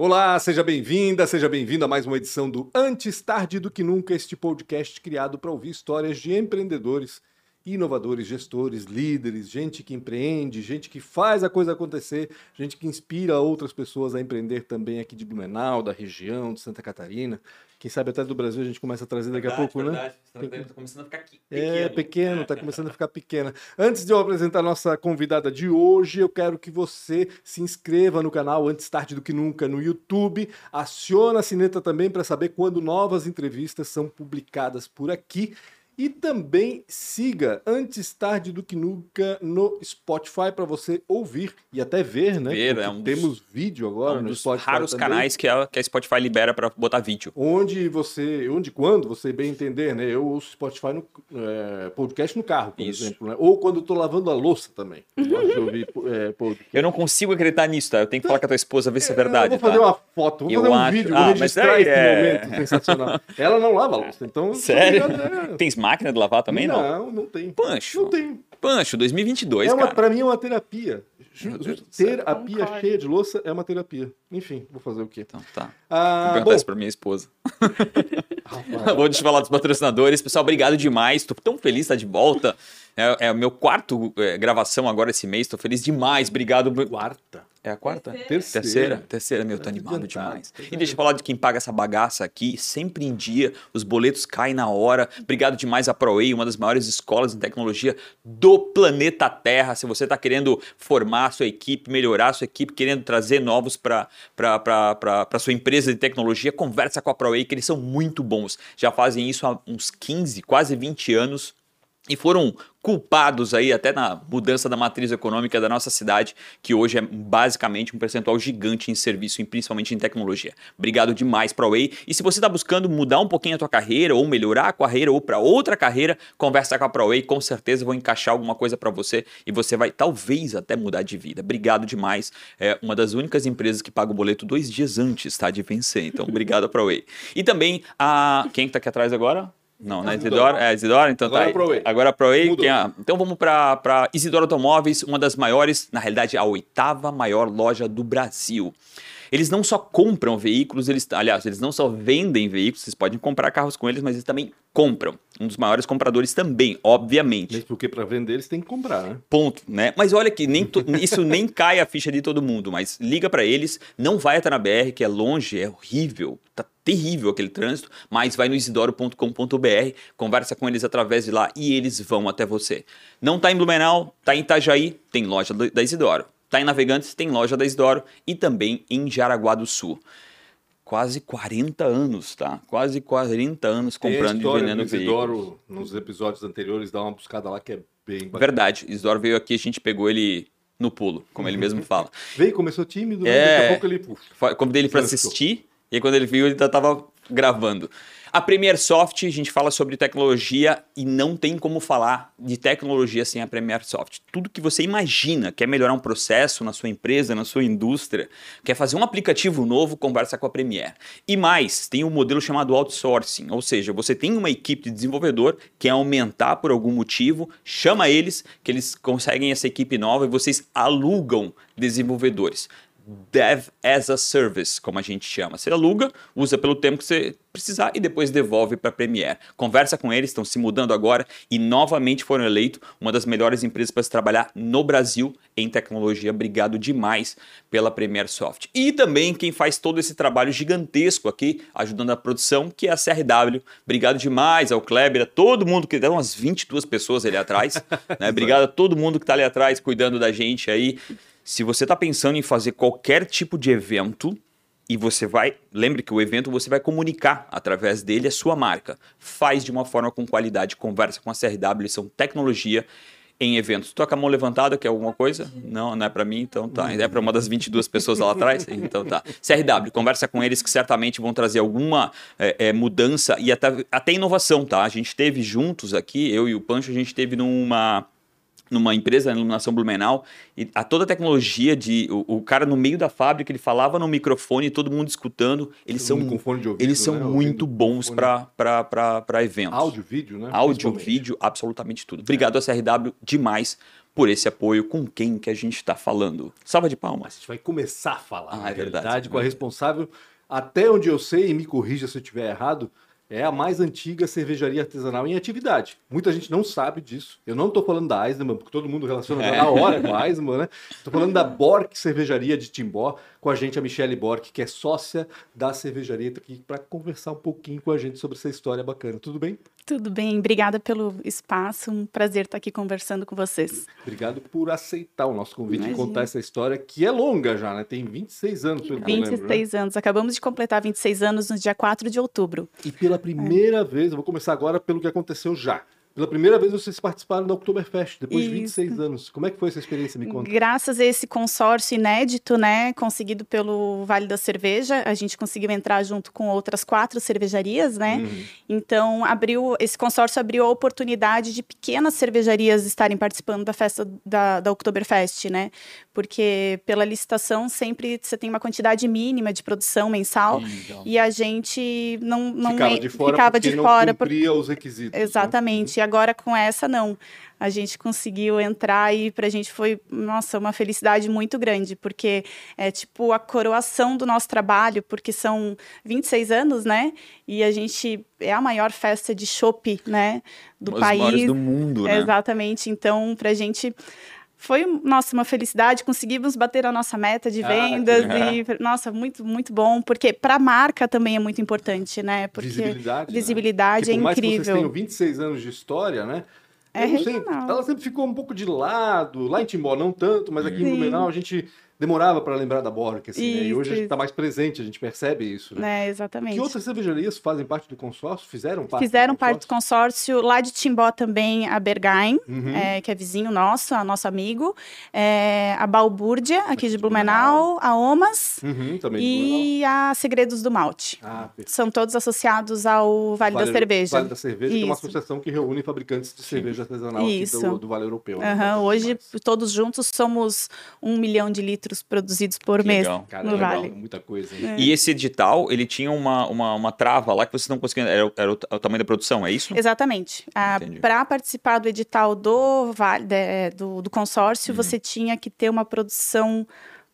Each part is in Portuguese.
Olá, seja bem-vinda, seja bem-vindo a mais uma edição do Antes Tarde do Que Nunca, este podcast criado para ouvir histórias de empreendedores, inovadores, gestores, líderes, gente que empreende, gente que faz a coisa acontecer, gente que inspira outras pessoas a empreender também aqui de Blumenau, da região, de Santa Catarina. Quem sabe até do Brasil a gente começa a trazer daqui verdade, a pouco, verdade. né? Tá começando a ficar pequeno. É, pequeno, tá começando a ficar pequena. Antes de eu apresentar a nossa convidada de hoje, eu quero que você se inscreva no canal Antes Tarde do Que Nunca no YouTube. Aciona a sineta também para saber quando novas entrevistas são publicadas por aqui. E também siga Antes Tarde do Que Nunca no Spotify para você ouvir e até ver, né? Ver, é um dos- temos vídeo agora um no dos Spotify raros também. canais que a, que a Spotify libera para botar vídeo. Onde você, onde quando você bem entender, né? Eu ouço Spotify no é, podcast no carro, por Isso. exemplo, né? Ou quando eu tô lavando a louça também. Eu ouvir é. Eu não consigo acreditar nisso, tá? Eu tenho que falar com a tua esposa, ver se é verdade. Eu vou fazer tá? uma foto, vou Eu fazer um acho- vídeo, Ah, vou registrar esse é- momento sensacional. Ela não lava a louça, então... Sério? É. Tens máquina de lavar também, não? Não, não tem. Pancho. Não tem. Pancho, 2022, É uma, cara. pra mim é uma terapia. Ter a pia cheia de louça é uma terapia. Enfim, vou fazer o quê? Então, tá. Ah, Vou bom, perguntar isso pra minha esposa. Vou te falar dos patrocinadores. Pessoal, obrigado demais. Tô tão feliz de estar de volta. É, é o meu quarto é, gravação agora esse mês. Tô feliz demais. Obrigado. quarta. É a quarta? Terceira. Terceira? Terceira, meu, tô Tá animado demais. E deixa eu falar de quem paga essa bagaça aqui, sempre em dia, os boletos caem na hora. Obrigado demais a ProWay, uma das maiores escolas em tecnologia do planeta Terra. Se você está querendo formar a sua equipe, melhorar a sua equipe, querendo trazer novos para a sua empresa de tecnologia, conversa com a ProWay, que eles são muito bons. Já fazem isso há uns 15, quase 20 anos e foram culpados aí até na mudança da matriz econômica da nossa cidade, que hoje é basicamente um percentual gigante em serviço, e principalmente em tecnologia. Obrigado demais para Way. E se você está buscando mudar um pouquinho a tua carreira ou melhorar a carreira ou para outra carreira, conversa com a ProWay, com certeza vou encaixar alguma coisa para você e você vai talvez até mudar de vida. Obrigado demais. É uma das únicas empresas que paga o boleto dois dias antes, tá, de vencer. Então, obrigado a ProWay. E também a quem que tá aqui atrás agora? Não, né? Isidoro? É, Isidoro? Então Agora tá. a. Agora a ProWay. Quem é? Então vamos para Isidoro Automóveis, uma das maiores, na realidade, a oitava maior loja do Brasil. Eles não só compram veículos, eles, aliás, eles não só vendem veículos, vocês podem comprar carros com eles, mas eles também compram. Um dos maiores compradores também, obviamente. Mesmo porque para vender eles têm que comprar, né? Ponto, né? Mas olha que nem to- isso nem cai a ficha de todo mundo, mas liga pra eles, não vai até na BR, que é longe, é horrível, tá terrível aquele trânsito, mas vai no isidoro.com.br, conversa com eles através de lá e eles vão até você. Não tá em Blumenau, tá em Itajaí, tem loja da Isidoro. Tá em Navegantes, tem loja da Isidoro e também em Jaraguá do Sul. Quase 40 anos, tá? Quase 40 anos comprando e vendendo do veículos. Isidoro, nos episódios anteriores, dá uma buscada lá que é bem bacana. Verdade, Isidoro veio aqui, a gente pegou ele no pulo, como ele mesmo fala. Veio, começou tímido? É. daqui a pouco ele... Convidei ele para assistir, e quando ele viu, ele já tava gravando. A Premiere Soft, a gente fala sobre tecnologia e não tem como falar de tecnologia sem a Premiere Soft. Tudo que você imagina, quer melhorar um processo na sua empresa, na sua indústria, quer fazer um aplicativo novo, conversa com a Premiere. E mais, tem um modelo chamado outsourcing, ou seja, você tem uma equipe de desenvolvedor, quer aumentar por algum motivo, chama eles, que eles conseguem essa equipe nova e vocês alugam desenvolvedores. Dev as a Service, como a gente chama. Você aluga, usa pelo tempo que você precisar e depois devolve para a Premiere. Conversa com eles, estão se mudando agora e novamente foram eleitos uma das melhores empresas para se trabalhar no Brasil em tecnologia. Obrigado demais pela Premiere Soft. E também quem faz todo esse trabalho gigantesco aqui, ajudando a produção, que é a CRW. Obrigado demais ao Kleber, a todo mundo que deu umas 22 pessoas ali atrás. né? Obrigado a todo mundo que está ali atrás cuidando da gente aí. Se você está pensando em fazer qualquer tipo de evento e você vai, lembre que o evento você vai comunicar através dele a sua marca. Faz de uma forma com qualidade, conversa com a CRW, eles são tecnologia em eventos. Tô com a mão levantada, quer alguma coisa? Não, não é para mim, então tá. É para uma das 22 pessoas lá atrás? Então tá. CRW, conversa com eles que certamente vão trazer alguma é, é, mudança e até, até inovação, tá? A gente teve juntos aqui, eu e o Pancho, a gente teve numa numa empresa, na Iluminação Blumenau, e a toda a tecnologia de o, o cara no meio da fábrica, ele falava no microfone, todo mundo escutando, eles Todo são ouvido, eles são né? muito bons fone. para eventos. Áudio, vídeo, né? Áudio, vídeo, absolutamente tudo. Obrigado a CRW demais por esse apoio. Com quem que a gente está falando? Salva de A palmas. gente vai começar a falar, Ah, na é verdade. verdade, com a responsável, até onde eu sei, e me corrija se eu estiver errado, é a mais antiga cervejaria artesanal em atividade. Muita gente não sabe disso. Eu não estou falando da Eisenman, porque todo mundo relaciona É. na hora com a Eisenman, né? Estou falando da Bork Cervejaria de Timbó, com a gente a Michelle Bork, que é sócia da cervejaria, tá aqui para conversar um pouquinho com a gente sobre essa história bacana. Tudo bem? Tudo bem, obrigada pelo espaço. Um prazer estar aqui conversando com vocês. Obrigado por aceitar o nosso convite e contar essa história, que é longa já, né? Tem 26 anos, pelo que eu lembro. né? 26 anos. Acabamos de completar 26 anos no dia 4 de outubro. E pela primeira vez, eu vou começar agora pelo que aconteceu já. Pela primeira vez vocês participaram da Oktoberfest, depois de Isso. 26 anos. Como é que foi essa experiência? Me conta. Graças a esse consórcio inédito, né, conseguido pelo Vale da Cerveja, a gente conseguiu entrar junto com outras quatro cervejarias, né? Uhum. Então, abriu esse consórcio abriu a oportunidade de pequenas cervejarias estarem participando da festa da, da Oktoberfest, né? Porque pela licitação sempre você tem uma quantidade mínima de produção mensal Então, e a gente não, não ficava de fora ficava porque de não fora por- cumpria os requisitos. né? Exatamente. E agora com essa, não. A gente conseguiu entrar e pra gente foi, nossa, uma felicidade muito grande, porque é tipo a coroação do nosso trabalho, porque são 26 anos, né? E a gente é a maior festa de chopp, né? Do os país. do mundo, né? Exatamente. Então, pra gente foi, nossa, uma felicidade. Conseguimos bater a nossa meta de Ah, vendas legal. e, nossa, muito, muito bom, porque para a marca também é muito importante, né? Porque Visibilidade. né? visibilidade Porque é mais que vocês incrível. tenham 26 anos de história, né? É regional. ela sempre ficou um pouco de lado. Lá em Timbó, não tanto, mas aqui em Sim. Blumenau a gente demorava para lembrar da Bork, assim, né? E Isso, hoje a gente isso. está mais presente, a gente percebe isso, né? É, exatamente. Que outras cervejarias fazem parte do consórcio? Fizeram parte Fizeram do parte do consórcio lá de Timbó também, a Bergain, Uhum. é, que é vizinho nosso, a nosso amigo, é, a Balbúrdia, aqui de de Blumenau, a Omas Uhum, também Blumenau. e a Segredos do Malte. Ah. São todos associados ao Vale, da Cerveja. Vale da Cerveja, que é uma Isso. associação que reúne fabricantes de cerveja artesanal Isso. do, do Vale Europeu. né? Hoje, todos juntos, somos um milhão de litros produzidos por mês legal. Cara, no legal, Vale. muita coisa. É. hein? E esse edital, ele tinha uma, uma, uma trava lá que vocês não conseguiam. Era, o- era o, o tamanho da produção, é isso? Exatamente. Entendi. Para participar do edital do, Vale, de- do, do consórcio, Uhum. você tinha que ter uma produção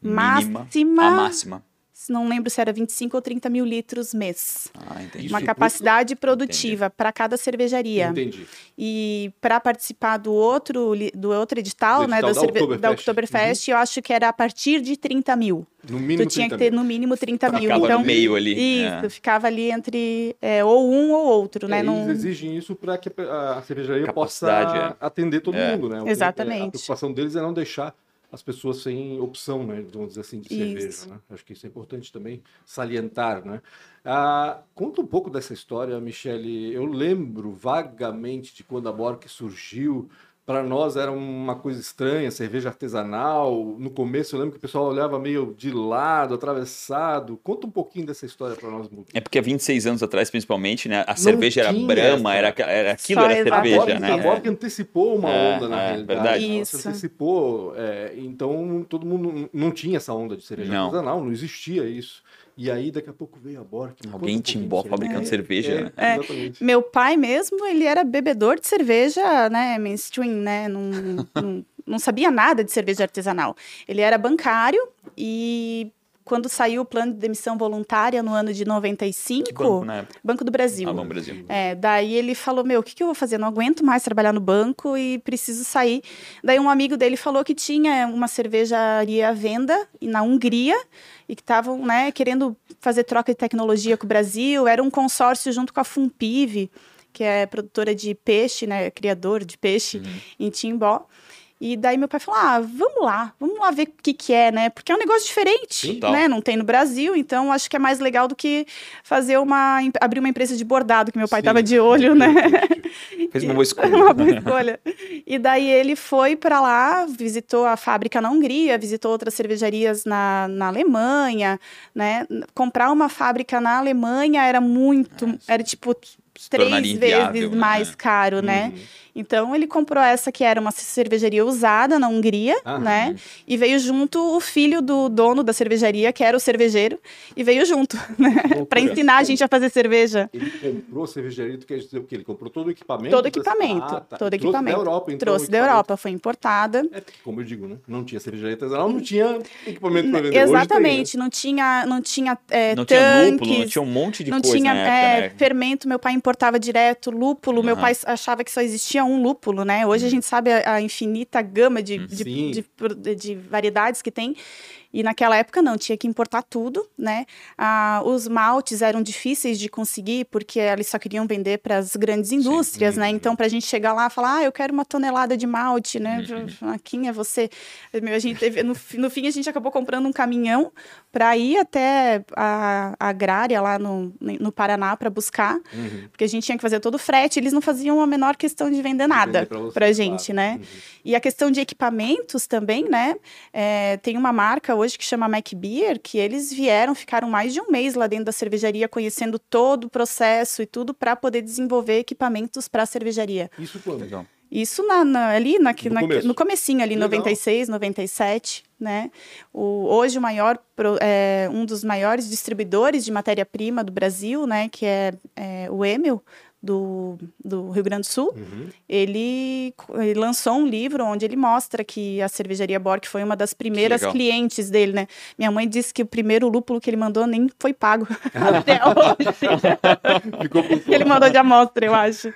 Mínima. máxima. A máxima. Não lembro se era 25 ou 30 mil litros mês. Ah, entendi. uma Isso capacidade produtiva para cada cervejaria. Entendi. E para participar do outro, do outro edital, Do né, edital da, da cerve- Oktoberfest. da Oktoberfest, eu acho que era a partir de 30 mil. No mínimo tu tinha 30 que ter mil. no mínimo 30 mil. Ficava Então, no meio ali. isso, é. ficava ali entre é, ou um ou outro, né? É, Não- Eles exigem isso para que a cervejaria Capacidade, possa atender todo É. mundo, né? Que- Exatamente. A preocupação deles é não deixar as pessoas sem opção, né? Vamos dizer assim, de cerveja, Isso. né? Acho que isso é importante também salientar, né? Ah, conta um pouco dessa história, Michele. Eu lembro vagamente de quando a Bork surgiu. Para nós era uma coisa estranha, cerveja artesanal. No começo eu lembro que o pessoal olhava meio de lado, atravessado. Conta um pouquinho dessa história para nós. É porque há 26 anos atrás, principalmente, né? A cerveja era Brahma, essa- era, era aquilo, Só era exato. A cerveja, Borg, né? a Borg antecipou uma É, onda, na é, realidade. verdade. Ela Isso. se antecipou, é, então todo mundo não tinha essa onda de cerveja Não. artesanal, não existia isso. E aí, daqui a pouco veio a conta Alguém um Timbó fabricando É, cerveja, é, né? É. Exatamente. Meu pai mesmo, ele era bebedor de cerveja, né, mainstream, né, não, não, não sabia nada de cerveja artesanal. Ele era bancário e quando saiu o plano de demissão voluntária no ano de 95, Que banco na época? Banco do Brasil. Ah, Brasil. É, daí ele falou, meu, o que, que eu vou fazer? Não aguento mais trabalhar no banco e preciso sair. Daí um amigo dele falou que tinha uma cervejaria à venda na Hungria e que estavam, né, querendo fazer troca de tecnologia com o Brasil. Era um consórcio junto com a Fumpive, que é produtora de peixe, né, criador de peixe em Timbó. E daí meu pai falou: ah, vamos lá, vamos lá ver o que, que é, né? Porque é um negócio diferente, Total. né? Não tem no Brasil, então acho que é mais legal do que fazer uma. abrir uma empresa de bordado, que meu pai Sim. estava de olho, né? Fez uma boa escolha. uma boa escolha. E daí ele foi para lá, visitou a fábrica na Hungria, visitou outras cervejarias na, na Alemanha, né? Comprar uma fábrica na Alemanha era muito, era tipo três vezes né? mais caro, né? Uhum. Então ele comprou essa que era uma cervejaria usada na Hungria, Ah, né? E veio junto o filho do dono da cervejaria, que era o cervejeiro, e veio junto, né? Para ensinar a gente a fazer cerveja. Ele comprou a cervejaria, tu quer dizer o quê? Ele comprou todo o equipamento? Todo dessa- equipamento, Ah, tá. todo Trouxe equipamento. da Europa, então. Trouxe o da. Europa, foi importada. É, porque, como eu digo, né? Não tinha cervejaria artesanal, não tinha equipamento para vender. Hoje Exatamente, não tinha, não tinha é, Não tinha tanques, lúpulo, não tinha um monte de não coisa tinha na é, época, né? fermento, meu pai importava direto lúpulo, meu Aham. pai achava que só existia um lúpulo, né? Uhum. Hoje a gente sabe a, a infinita gama de, de, de, pro- de variedades que tem. E naquela época não, tinha que importar tudo, né? Ah, os maltes eram difíceis de conseguir porque eles só queriam vender para as grandes indústrias, né? Uhum. Então, para a gente chegar lá e falar, ah, eu quero uma tonelada de malte, né? Uhum. Quem é você? Meu, a gente teve- no, no fim, a gente acabou comprando um caminhão para ir até a, a agrária lá no, no Paraná para buscar, Uhum. porque a gente tinha que fazer todo o frete, eles não faziam a menor questão de vender nada para claro. gente, né? Uhum. E a questão de equipamentos também, né? É, tem uma marca hoje que chama Mac Beer, que eles vieram, ficaram mais de um mês lá dentro da cervejaria, conhecendo todo o processo e tudo para poder desenvolver equipamentos para a cervejaria. Isso quando? Legal. Isso na, na- ali na, No na- começo. no comecinho ali, Legal. 96, 97, né? O, hoje o maior, pro- é, um dos maiores distribuidores de matéria-prima do Brasil, né? Que é, é o Emil, do, do Rio Grande do Sul. Uhum. Ele, ele lançou um livro onde ele mostra que a cervejaria Bork foi uma das primeiras clientes dele, né? Minha mãe disse que o primeiro lúpulo que ele mandou nem foi pago até hoje. Ficou por ele mandou de amostra, eu acho.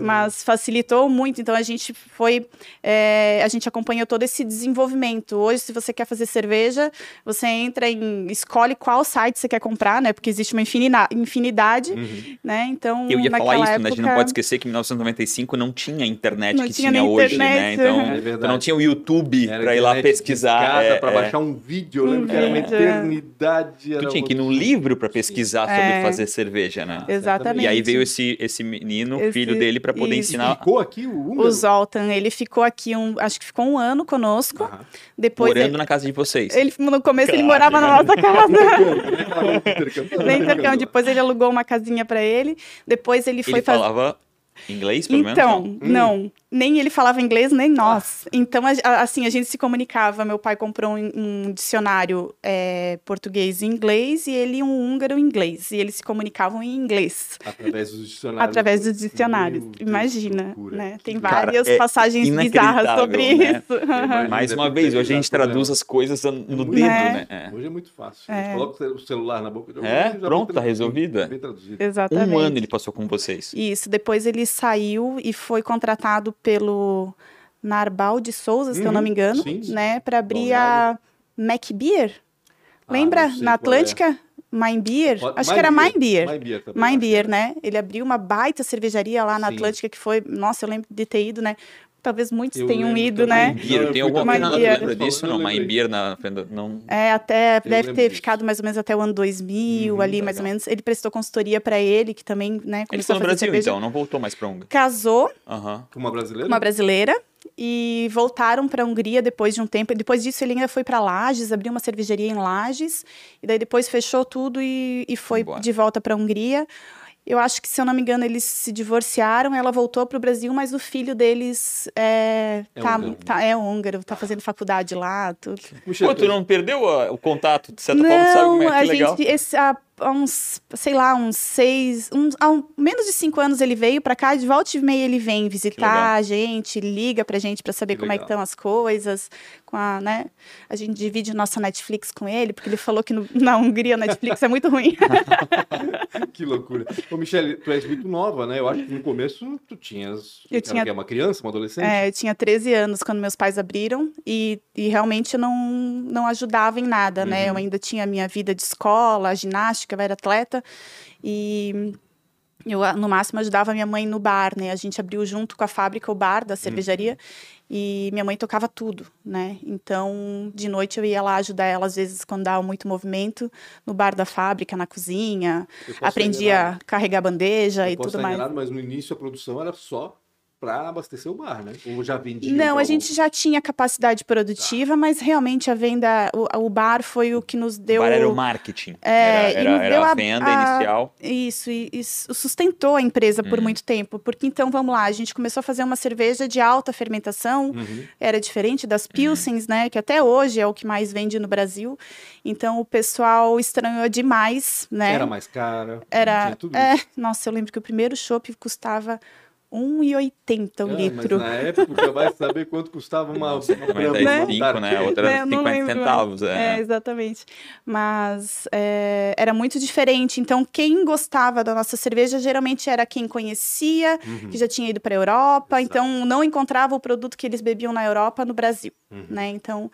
Mas facilitou muito. Então a gente foi, é, a gente acompanhou todo esse desenvolvimento. Hoje, se você quer fazer cerveja, você entra em, escolhe qual site você quer comprar, né? Porque existe uma infinidade, Uhum. né? Então Eu ia naquela isso, época, né? A gente não pode esquecer que em 1995 não tinha a internet Não que tinha tinha, hoje, né? internet. Então, É verdade. então não tinha o YouTube Era pra ir lá pesquisar. é, para é. baixar um vídeo, eu lembro Um que era uma é. eternidade. era Tu tinha que ir num livro pra pesquisar sobre É. fazer cerveja, né? Exatamente. E aí veio esse, esse menino, Esse- filho dele, pra poder isso. ensinar Ficou aqui o húngaro? O Zoltan, ele ficou aqui um, acho que ficou um ano conosco. Aham. Depois morando ele, na casa de vocês. ele no começo ele Claro. morava na nossa casa. Intercâmbio. Nem intercâmbio. Depois ele alugou uma casinha pra ele. Depois ele foi Ele fazer falava inglês, pelo Então, menos? não. Nem ele falava inglês, nem nós. Então, a- a- assim, a gente se comunicava. Meu pai comprou um, um dicionário é, português e inglês e ele um húngaro em inglês. E eles se comunicavam em inglês. Através dos dicionários. Através dos dicionários. Meu Imagina, né? Tem Cara, várias é passagens bizarras sobre né? isso. Mais uma vez, hoje a gente traduz as coisas no dedo, Né? né? É. Hoje é muito fácil. A É. gente coloca o celular na boca. É, já pronto, tá é. Bem traduzido. Exatamente. Um ano ele passou com vocês. Isso, depois ele saiu e foi contratado pelo Narbal de Souza, se eu não Uhum, me engano, sim. né, para abrir a Mac Beer. Ah, Lembra? sei Na é. Atlântica? Mine Beer? Acho que era Mine Beer. Mine Beer Beer, né? Ele abriu uma baita cervejaria lá na Sim. Atlântica que foi, nossa, eu lembro de ter ido, né? Talvez muitos Eu tenham lembro ido, né? Eu tem alguma coisa lembra disso? Não, eu. Beer na não. É, até deve lembro ter disso. ficado mais ou menos até o ano 2000, Uhum, ali, mais ou menos. Ele prestou consultoria para ele, que também, né, Ele começou a no fazer Brasil, cerveja. então, não voltou mais pra Hungria. Casou. Com uma brasileira? uma brasileira e voltaram para a Hungria depois de um tempo. Depois disso, ele ainda foi para Lages, abriu uma cervejaria em Lages, e daí depois fechou tudo e, e foi Embora. de volta para a Hungria. Eu acho que, se eu não me engano, eles se divorciaram, ela voltou para o Brasil, mas o filho deles é, É tá, húngaro. tá- é húngaro, tá fazendo faculdade lá, tudo. Puxa, Pô, tu não perdeu a- o contato, de certa forma, tu sabe como é que a é legal? gente, esse, há, há uns, sei lá, uns seis, uns, há um- menos de cinco anos ele veio pra cá, de volta e meia ele vem legal. visitar a gente, liga pra gente pra saber Que como é que legal. estão as coisas, com a, né, a gente divide nossa Netflix com ele, porque ele falou que no- na Hungria a Netflix é muito ruim. Que loucura. Ô, Michele, tu és muito nova, né? Eu acho que no começo tu tinhas. Eu tinha- uma criança, uma adolescente? É, eu tinha 13 anos quando meus pais abriram e, e realmente não, não ajudava em nada, né? Uhum. Eu ainda tinha a minha vida de escola, ginástica, eu era atleta e eu, no máximo, ajudava minha mãe no bar, né? A gente abriu junto com a fábrica o bar da cervejaria e minha mãe tocava tudo, né? Então, de noite eu ia lá ajudar ela, às vezes, quando dava muito movimento, no bar da fábrica, na cozinha. Aprendi a carregar bandeja Eu e tudo mais. enganado, mas no início a produção era só para abastecer o bar, né? Ou já vendia? Não, a gente já tinha capacidade produtiva, mas realmente a venda, o, o bar foi o que nos O deu. bar era o marketing. É, era e era, era a a- venda a- inicial. Isso, e isso sustentou a empresa por Uhum. muito tempo. Porque então, vamos lá, a gente começou a fazer uma cerveja de alta fermentação, Uhum. era diferente das Pilsens, né? Que até hoje é o que mais vende no Brasil. Então, o pessoal estranhou demais, né? Era mais cara. Era- tinha tudo é, nossa, eu lembro que o primeiro chopp custava 1,80 o Ah, litro. Mas na época vai saber quanto custava uma. Nossa, uma mas Brahma, daí uma cinco, Dark né? A Ale. outra É, era eu não 50 lembro, centavos. É, É. exatamente. Mas é, era muito diferente. Então, quem gostava da nossa cerveja geralmente era quem conhecia, Uhum. que já tinha ido para a Europa, Exato. então não encontrava o produto que eles bebiam na Europa no Brasil, Uhum. né? Então,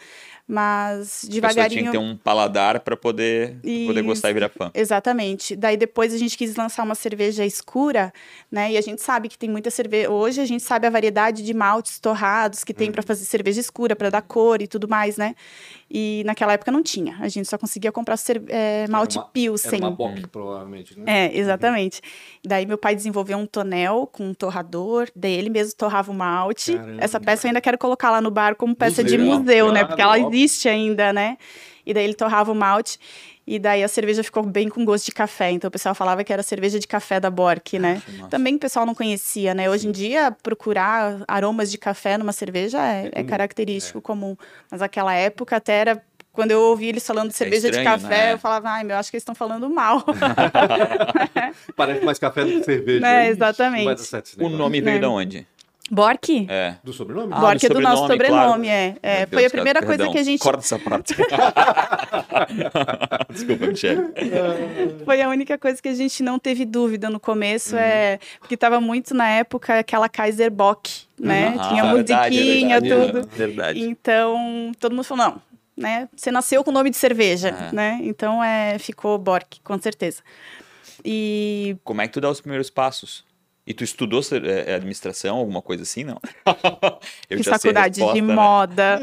mas pessoa tinha devagarinho. que ter um paladar para poder, pra poder gostar e virar fã. Exatamente. Daí depois a gente quis lançar uma cerveja escura, né? E a gente sabe que tem muita cerveja. Hoje a gente sabe a variedade de maltes torrados que tem para fazer cerveja escura, para dar cor e tudo mais, né? E naquela época não tinha. A gente só conseguia comprar é, malte uma- pilsen. Era uma Bock, provavelmente, né? É, exatamente. Daí meu pai desenvolveu um tonel com um torrador, daí ele mesmo torrava o malte. Caramba. Essa peça eu ainda quero colocar lá no bar como peça de Museu, museu, né? claro, Porque ela existe ainda, né? E daí ele torrava o malte. E daí a cerveja ficou bem com gosto de café. Então o pessoal falava que era cerveja de café da Bork, né? Nossa. Também o pessoal não conhecia, né? Hoje em dia, procurar aromas de café numa cerveja é, é comum, característico, comum. Mas naquela época até era. Quando eu ouvi eles falando de cerveja de estranho, café, né? eu falava, ai, meu, acho que eles estão falando mal. Parece mais café do que cerveja. É, exatamente. O nome veio É. de onde? Bork? É. Do sobrenome? Ah, Bork do é do nosso sobrenome, claro. é. É, foi a primeira cara, coisa perdão. que a gente. Corta essa parte. Desculpa, Michelle. Foi a única coisa que a gente não teve dúvida no começo, Uhum. é. Porque tava muito na época aquela Kaiser Bock, né? Ah, Tinha verdade, musiquinha, verdade, tudo. Verdade. Então, todo mundo falou, não, né? Você nasceu com o nome de cerveja, É. né? Então, é, ficou Bork, com certeza. E Como é que tu dá os primeiros passos? E tu estudou ser- é, administração, alguma coisa assim, não? Eu fiz faculdade resposta, de né? moda.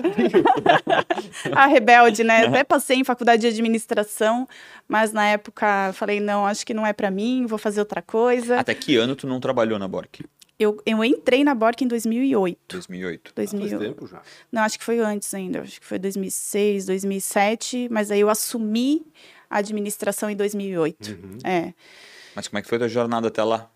a rebelde, né? Até passei em faculdade de administração, mas na época falei, não, acho que não é pra mim, vou fazer outra coisa. Até que ano tu não trabalhou na Bork? Eu, eu entrei na Bork em 2008. 2008. Faz 2000, tempo já. não, acho que foi antes ainda. Acho que foi 2006, 2007. Mas aí eu assumi a administração em 2008. Uhum. É. Mas como é que foi a tua jornada até lá?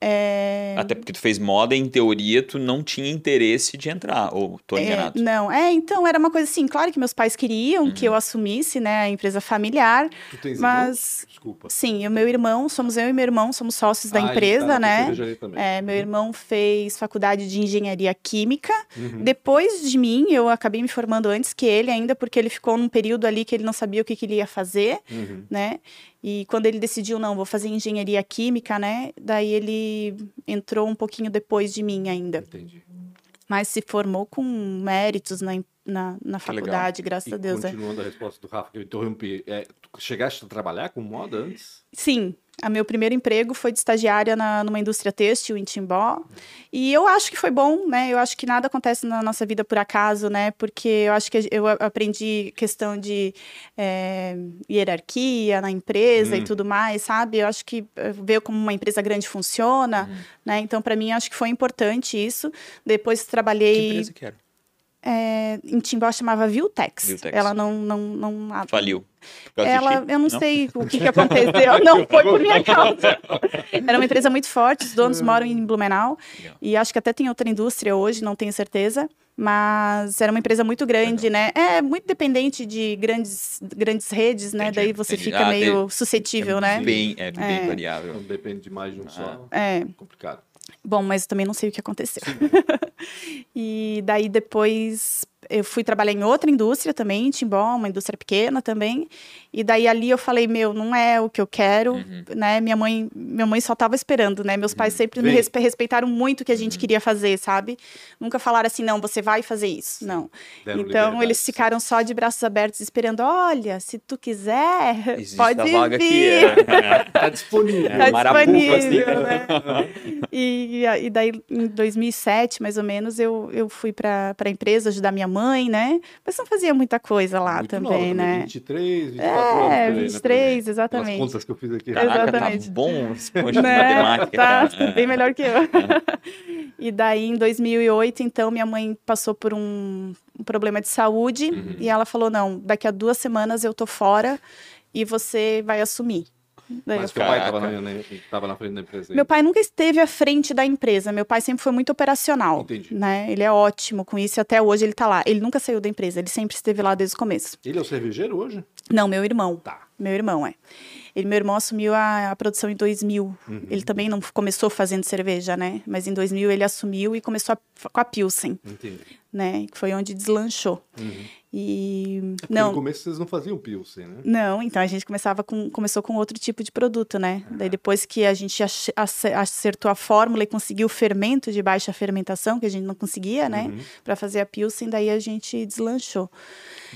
É, Até porque tu fez moda, em teoria, tu não tinha interesse de entrar, ou tô é, enganado? não, é, então era uma coisa assim, claro que meus pais queriam que eu Uhum. assumisse, né, a empresa familiar, Tu tens Mas- irmãos? Desculpa. sim, o meu irmão, somos eu e meu irmão, somos sócios da Ah, ele empresa, tá né. É, meu irmão fez faculdade de engenharia química. Uhum. Depois de mim, eu acabei me formando antes que ele, ainda porque ele ficou num período ali que ele não sabia o que, que ele ia fazer, Uhum. né? E quando ele decidiu, não, vou fazer engenharia química, né? Daí ele entrou um pouquinho depois de mim ainda. Entendi. Mas se formou com méritos na, na, na faculdade, graças E a Deus. é. continuando a resposta do Rafa, que eu interrompi, é, chegaste a trabalhar com moda antes? Sim, a meu primeiro emprego foi de estagiária na, numa indústria têxtil em Timbó. E eu acho que foi bom, né? Eu acho que nada acontece na nossa vida por acaso, né? Porque eu acho que eu aprendi questão de eh, hierarquia na empresa Hum. e tudo mais, sabe? Eu acho que eh, ver como uma empresa grande funciona, né? Então, para mim, acho que foi importante isso. Depois Que trabalhei empresa que era? Eh, em Timbó, chamava Viltex. Viltex. Ela não, não, não a- Faliu. De ela, eu não, sei o que, que aconteceu, não foi por minha causa. Era uma empresa muito forte, os donos moram em Blumenau Legal. e acho que até tem outra indústria hoje, não tenho certeza, mas era uma empresa muito grande, né? É muito dependente de grandes, grandes redes, né? Entendi, Daí você entendi. fica Ah, meio tem- suscetível, é né? Bem, é bem É. variável. Então depende de mais de um só. É. Complicado. Bom, mas também não sei o que aconteceu. e daí depois eu fui trabalhar em outra indústria também, em Timbó, uma indústria pequena também. E daí ali eu falei, meu, não é o que eu quero, Uhum. né? Minha mãe, minha mãe só estava esperando, né? Meus pais sempre me Vem. respeitaram muito o que a Uhum. gente queria fazer, sabe? Nunca falaram assim, não, você vai fazer isso. Não. Deram então liberdade, eles ficaram só de braços abertos esperando, olha, se tu quiser, Existe pode a vaga aqui. vir. É. Tá disponível. É, Tá marapuca, disponível, assim. né? E, e daí, em 2007, mais ou menos, eu, eu fui para a empresa ajudar minha mãe, né? Mas não fazia muita coisa lá Muito também, nova, né? 23, 24 É, anos. né, 23, Pelas exatamente. contas que eu fiz aqui. Caraca, Exatamente. tá bom de Né? matemática. Tá. É. bem melhor que eu. e daí, em 2008, então, minha mãe passou por um, um problema de saúde Uhum. e ela falou: não, daqui a duas semanas eu tô fora e você vai assumir. Daí Mas eu teu pai estava na, tava na frente da empresa. Meu pai nunca esteve à frente da empresa. Meu pai sempre foi muito operacional. Entendi. Né? Ele é ótimo com isso e até hoje ele tá lá. Ele nunca saiu da empresa, ele sempre esteve lá desde o começo. Ele é o cervejeiro hoje? Não, meu irmão. Tá. Meu irmão, é. Ele, meu irmão assumiu a, a produção em 2000. Uhum. Ele também não começou fazendo cerveja, né? Mas em 2000 ele assumiu e começou a- com a Pilsen, Entendi. Né? Que foi onde deslanchou. Uhum. E No não, começo vocês não faziam Pilsen, né? não, então a gente começava com, começou com outro tipo de produto, né? Daí depois que a gente acertou a fórmula e conseguiu o fermento de baixa fermentação, que a gente não conseguia, né? Uhum. Pra fazer a Pilsen, daí a gente deslanchou.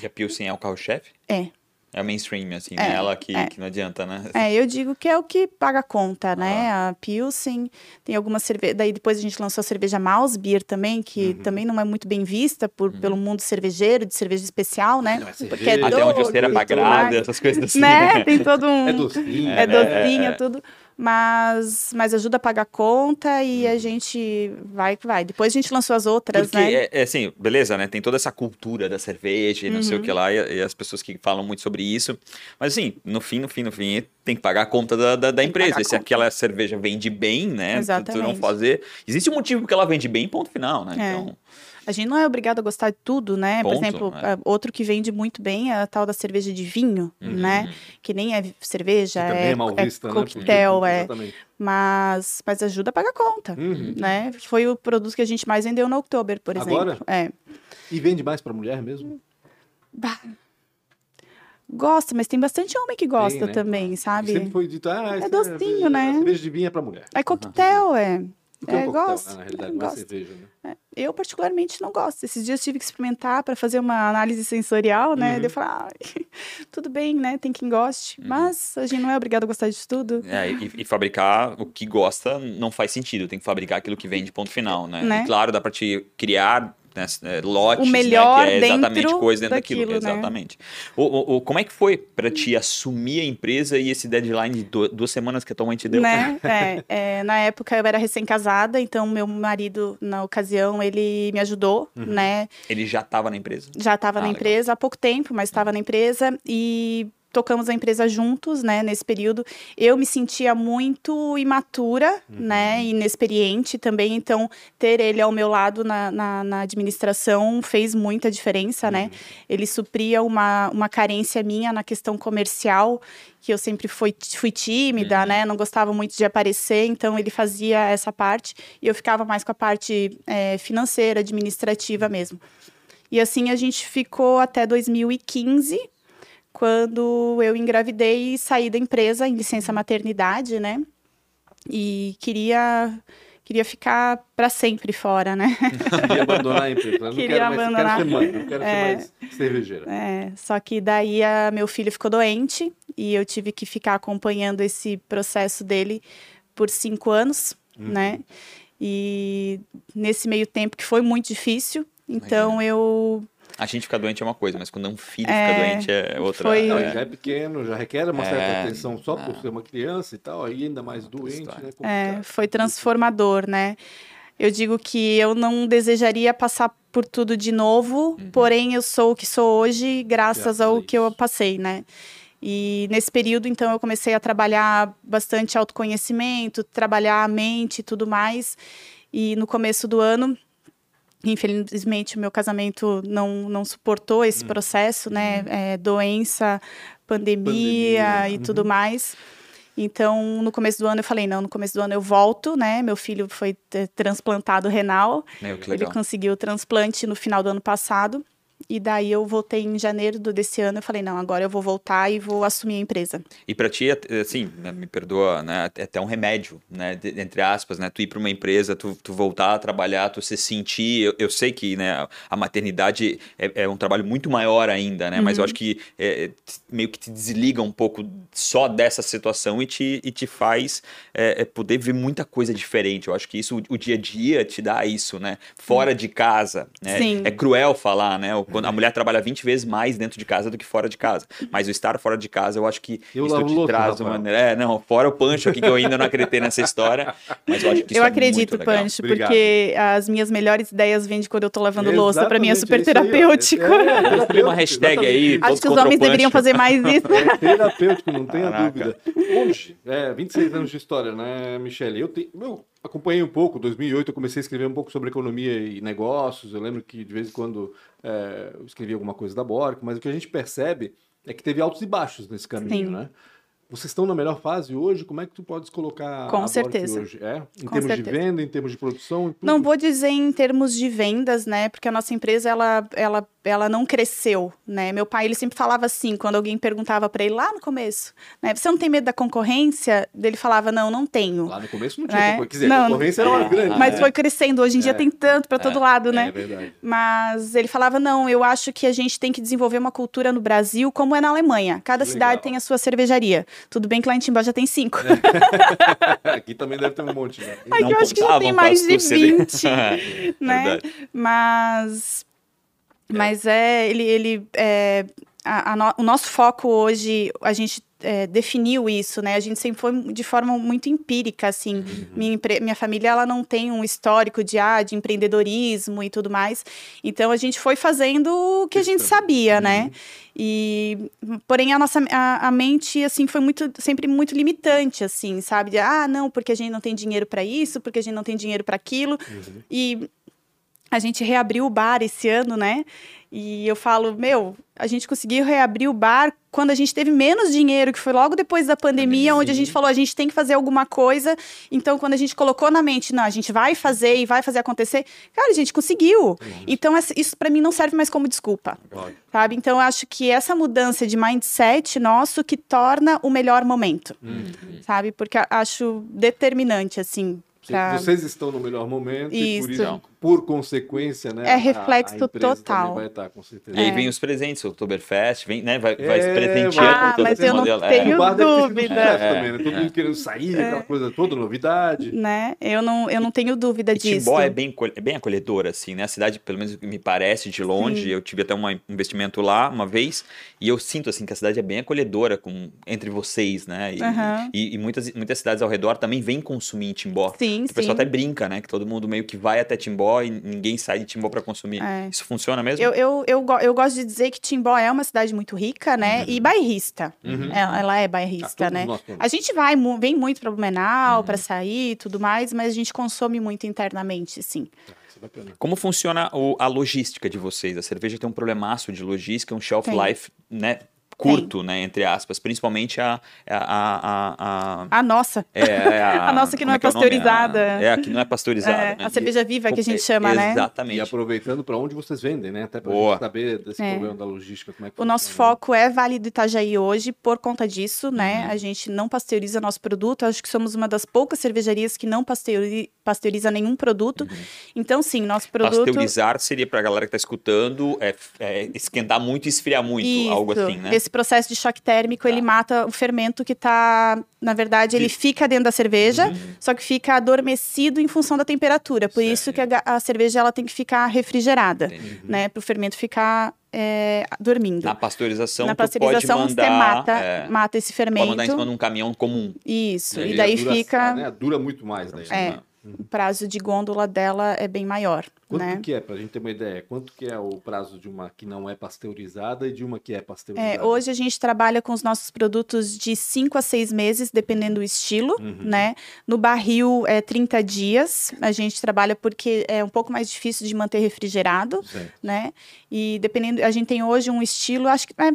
E a Pilsen é o carro-chefe? É. É o mainstream, assim, É, né? Ela que, é. que não adianta, né? É, eu digo que é o que paga a conta, né? A Pilsen, tem algumas cervejas. Daí depois a gente lançou a cerveja Mouse Beer também, que Uhum. também não é muito bem vista por, pelo mundo cervejeiro, de cerveja especial, né? Não é Porque cerveja. Até onde era e mais. essas coisas assim. Né? Tem todo um. É docinho. É né? docinho, é. tudo. Mas, mas ajuda a pagar a conta e Uhum. a gente vai que vai. Depois a gente lançou as outras, Porque, né? é, é assim, beleza, né? Tem toda essa cultura da cerveja e não Uhum. sei o que lá, e, e as pessoas que falam muito sobre isso. Mas, assim, no fim, no fim, no fim, tem que pagar a conta da, da, da empresa. E se aquela cerveja vende bem, né? Tu- Tu não Exatamente. fazer. Existe um motivo que ela vende bem, ponto final, né? É. Então, A gente não é obrigado a gostar de tudo, né? Por Ponto, exemplo, é. outro que vende muito bem é a tal da cerveja de vinho, Uhum. né? Que nem é cerveja, é, é é vista, né? coquetel, Porque- é. Exatamente. Mas, mas ajuda a pagar a conta, Uhum. né? Foi o produto que a gente mais vendeu no Oktober, por exemplo. Agora? É. E vende mais pra mulher mesmo? Bah. Gosta, mas tem bastante homem que gosta né? também, sabe? Sempre foi dito, ah, essa docinho, né? Cerveja de vinho é pra mulher. É coquetel, é. É É, um coquetel, gosto. né? Na realidade, não é cerveja, né? Eu, particularmente, não gosto. Esses dias tive que experimentar para fazer uma análise sensorial, né? Uhum. Daí eu falei, ah, tudo bem, né? Tem quem goste. Mas a gente não é obrigado a gostar disso tudo. é, e, e fabricar o que gosta não faz sentido. Tem que fabricar aquilo que vende, ponto final, né? Né? E claro, dá pra te criar né, é, lotes, O melhor né, que é exatamente dentro coisa dentro daquilo. daquilo, né? Exatamente. O, o- o- como é que foi pra ti assumir a empresa e esse deadline de du- duas semanas que a tua mãe te deu? Né? É, é, na época eu era recém-casada, então meu marido, na ocasião, ele me ajudou, né? Ele já estava na empresa? Já estava Ah, na legal. empresa há pouco tempo, mas estava na empresa e tocamos a empresa juntos, né, nesse período. Eu me sentia muito imatura, né, inexperiente também, então ter ele ao meu lado na, na, na administração fez muita diferença, né. Ele supria uma, uma carência minha na questão comercial, que eu sempre fui, fui tímida, né, não gostava muito de aparecer, então ele fazia essa parte e eu ficava mais com a parte eh, financeira, administrativa mesmo. E assim a gente ficou até 2015, quando eu engravidei e saí da empresa em licença maternidade, né? E queria queria ficar para sempre fora, né? Queria abandonar a empresa. Não Queria quero mais, abandonar. quero ser mãe, não quero É. ser mais cervejeira. É, só que daí a, meu filho ficou doente e eu tive que ficar acompanhando esse processo dele por cinco anos, né? E nesse meio tempo que foi muito difícil, então eu A gente ficar doente é uma coisa, mas quando um filho É, fica doente é outra. foi- Não, é. ele já é pequeno, já requer uma É. certa atenção só por ser uma criança e tal, aí ainda mais doente, né? É, foi transformador, né? Eu digo que eu não desejaria passar por tudo de novo, porém eu sou o que sou hoje graças Graças ao que eu passei, né? E nesse período, então, eu comecei a trabalhar bastante autoconhecimento, trabalhar a mente e tudo mais. E no começo do ano, infelizmente, o meu casamento não, não suportou esse processo, né? É, doença, pandemia, Pandemia, e uhum. tudo mais. Então, no começo do ano, eu falei: não, no começo do ano eu volto, né? Meu filho foi eh, transplantado renal. Meu, Ele conseguiu o transplante no final do ano passado. E daí eu voltei em janeiro do, desse ano. Eu falei, não, agora eu vou voltar e vou assumir a empresa. E para ti, é, assim, né, me perdoa, né? É até um remédio, né? De, entre aspas, né? Tu ir para uma empresa, tu, tu, voltar a trabalhar, tu se sentir. Eu, eu sei que né, a maternidade é, é, um trabalho muito maior ainda, né? Uhum. Mas eu uhum. acho que é, meio que te desliga um pouco só dessa situação e te, e te faz é, é, poder ver muita coisa diferente. Eu acho que isso, o, o dia a dia te dá isso, né? Fora de casa. Né? Sim. É cruel falar, né? Quando a mulher trabalha 20 vezes mais dentro de casa do que fora de casa. Mas o estar fora de casa, eu acho que eu isso te louco, traz uma. É, não, fora o Pancho aqui, que eu ainda não acreditei nessa história. Mas eu acho que isso Eu é acredito, Pancho, porque as minhas melhores ideias vêm de quando eu tô lavando Exatamente, louça. Pra mim é super terapêutico. É, é, uma hashtag aí. Acho que os homens deveriam fazer mais isso. É terapêutico, não tenha Caraca. dúvida. Hoje, é, 26 anos de história, né, Michele? Eu, te, eu acompanhei um pouco, 2008 eu comecei a escrever um pouco sobre economia e negócios. Eu lembro que de vez em quando é, eu escrevi alguma coisa da Borg, mas o que a gente percebe é que teve altos e baixos nesse caminho, Sim. né? Vocês estão na melhor fase hoje? Como é que tu podes colocar Com a certeza. hoje? É? Em Com termos certeza. de venda, em termos de produção? Não vou dizer em termos de vendas, né? Porque a nossa empresa ela, ela, ela não cresceu, né? Meu pai ele sempre falava assim, quando alguém perguntava para ele lá no começo, né? Você não tem medo da concorrência? Ele falava não, não tenho. Lá no começo não tinha né? concorrência. Quer dizer, não, a concorrência era uma grande. Mas né? foi crescendo. Hoje em dia é. tem tanto para todo é. lado, né? É verdade. Mas ele falava não, eu acho que a gente tem que desenvolver uma cultura no Brasil como é na Alemanha. Cada Legal. cidade tem a sua cervejaria. Tudo bem que lá em Timbó já tem cinco. Aqui também deve ter um monte, né? Aqui não eu acho que já tem mais de 20, né? Mas, mas é, ele, ele é, a, a no, o nosso foco hoje, a gente é, definiu isso, né? A gente sempre foi de forma muito empírica, assim. Uhum. Minha, minha família, ela não tem um histórico de, ah, de empreendedorismo e tudo mais. Então, a gente foi fazendo o que a gente sabia, né? uhum. né? E, porém, a nossa a, a, mente, assim, foi muito, sempre muito limitante, assim, sabe? De, ah, não, porque a gente não tem dinheiro para isso, porque a gente não tem dinheiro para aquilo. Uhum. E a gente reabriu o bar esse ano, né? E eu falo, meu, a gente conseguiu reabrir o bar quando a gente teve menos dinheiro, que foi logo depois da pandemia, onde a gente falou, a gente tem que fazer alguma coisa. Então, quando a gente colocou na mente, não, a gente vai fazer e vai fazer acontecer, cara, a gente conseguiu. Então, isso para mim não serve mais como desculpa. Sabe? Então, eu acho que essa mudança de mindset nosso que torna o melhor momento. Uhum. Sabe? Porque acho determinante, assim, Pra... Vocês estão no melhor momento isso. e por isso, por consequência, né? É reflexo a, a total. Vai estar, com certeza. E aí vem os presentes, o Oktoberfest, vem, né? Vai, é, vai se presentear ah, com mas eu não tenho é. dúvida. É, também, né? Todo mundo querendo sair, é. aquela coisa toda, novidade. Né? Eu não, eu não tenho dúvida e disso. Timbó é bem, é bem acolhedora, assim, né? A cidade, pelo menos me parece, de longe, Sim. eu tive até um investimento lá uma vez, e eu sinto, assim, que a cidade é bem acolhedora com, entre vocês, né? E, uhum. e, e muitas, muitas cidades ao redor também vêm consumir em Timbó. Sim, o pessoal até brinca, né? Que todo mundo meio que vai até Timbó e ninguém sai de Timbó para consumir. É. Isso funciona mesmo? Eu, eu, eu, eu, gosto de dizer que Timbó é uma cidade muito rica, né? Uhum. E bairrista. Uhum. Ela, ela, é bairrista, ah, né? A gente vai, vem muito para Blumenau uhum. para sair e tudo mais, mas a gente consome muito internamente, sim. Ah, é Como funciona o, a logística de vocês? A cerveja tem um problemaço de logística, um shelf Tem. life, né? Curto, Tem. né, entre aspas, principalmente a a, a, a, a nossa. É, é a, a, nossa que não é, é, é pasteurizada. É, é, a que não é pasteurizada. É, né? A cerveja viva que a gente chama, né? Exatamente. E aproveitando para onde vocês vendem, né? Até para saber desse problema da logística, como é que O funciona. nosso foco é Vale do Itajaí hoje por conta disso, né? Uhum. A gente não pasteuriza nosso produto. Acho que somos uma das poucas cervejarias que não pasteuriza, pasteuriza nenhum produto. Uhum. Então, sim, nosso produto... Pasteurizar seria para a galera que está escutando é, esquentar muito e esfriar muito, Isso. algo assim, né? Esse esse processo de choque térmico, tá. ele mata o fermento que está, na verdade, ele fica dentro da cerveja, uhum. só que fica adormecido em função da temperatura. Por certo. isso que a, a, cerveja ela tem que ficar refrigerada, Entendi. né, para o fermento ficar é, dormindo. Na pasteurização, Na pasteurização mandar, você mata, é, mata esse fermento. Pode mandar em cima de um caminhão comum. Isso, e, e daí fica... Né, dura muito mais daí. É. Né? O prazo de gôndola dela é bem maior. Quanto né? que é, para a gente ter uma ideia, quanto que é o prazo de uma que não é pasteurizada e de uma que é pasteurizada? É, hoje a gente trabalha com os nossos produtos de 5 a 6 meses, dependendo do estilo, uhum. né? No barril é 30 dias, a gente trabalha porque é um pouco mais difícil de manter refrigerado, certo. né? E dependendo, a gente tem hoje um estilo, acho que é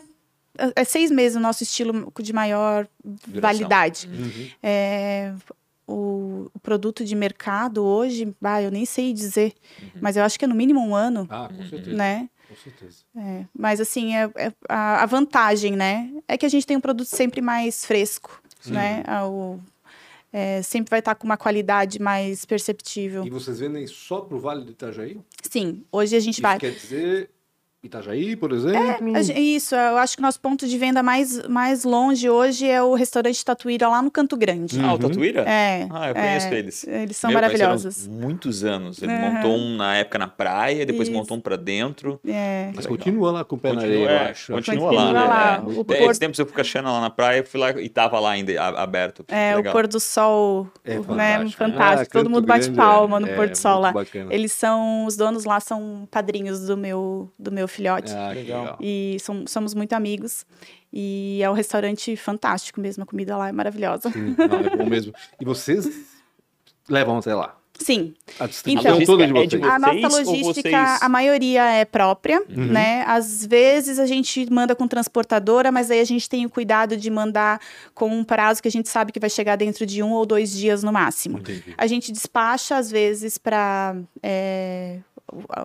é seis meses o nosso estilo de maior Duração. validade. Uhum. É, o, o, produto de mercado hoje, bah, eu nem sei dizer, uhum. mas eu acho que é no mínimo um ano. Ah, com certeza. Né? Com certeza. É, mas assim, é, é- a, a vantagem, né, é que a gente tem um produto sempre mais fresco, né? Ah, o- é, sempre vai estar com uma qualidade mais perceptível. E vocês vendem só pro Vale do Itajaí? Sim, hoje a gente Isso vai. quer dizer Itajaí, por exemplo? A gen- Isso, eu acho que o nosso ponto de venda mais, mais longe hoje é o restaurante Tatuíra lá no Canto Grande. Ah, o Tatuíra? É. Ah, eu conheço é, eles. Eles são Meu, maravilhosos. Muitos anos. Ele Aham. montou um na época na praia, depois Isso. montou um pra dentro. É. Mas Legal. continua lá com o pé na Continua, areia, eu é, acho. continua, Continua lá, né? lá. É. O É, Porto- Esses tempos eu fui caixando lá na praia, fui lá e tava lá ainda aberto. É, o pôr do sol, É né, fantástico. fantástico. Ah, Todo mundo bate Grande palma é- no é pôr do sol muito lá. bacana. Eles são, os donos lá são padrinhos do meu, do meu filhote. Ah, Legal. E som- somos muito amigos. E é um restaurante fantástico mesmo, a comida lá é maravilhosa. Sim, não, é bom mesmo. E vocês levam até lá. Sim, A distribuição Então, toda de é de vocês. a nossa logística, vocês- a maioria é própria, Uhum. né? Às vezes a gente manda com transportadora, mas aí a gente tem o cuidado de mandar com um prazo que a gente sabe que vai chegar dentro de um ou dois dias no máximo. Entendi. A gente despacha, às vezes, para.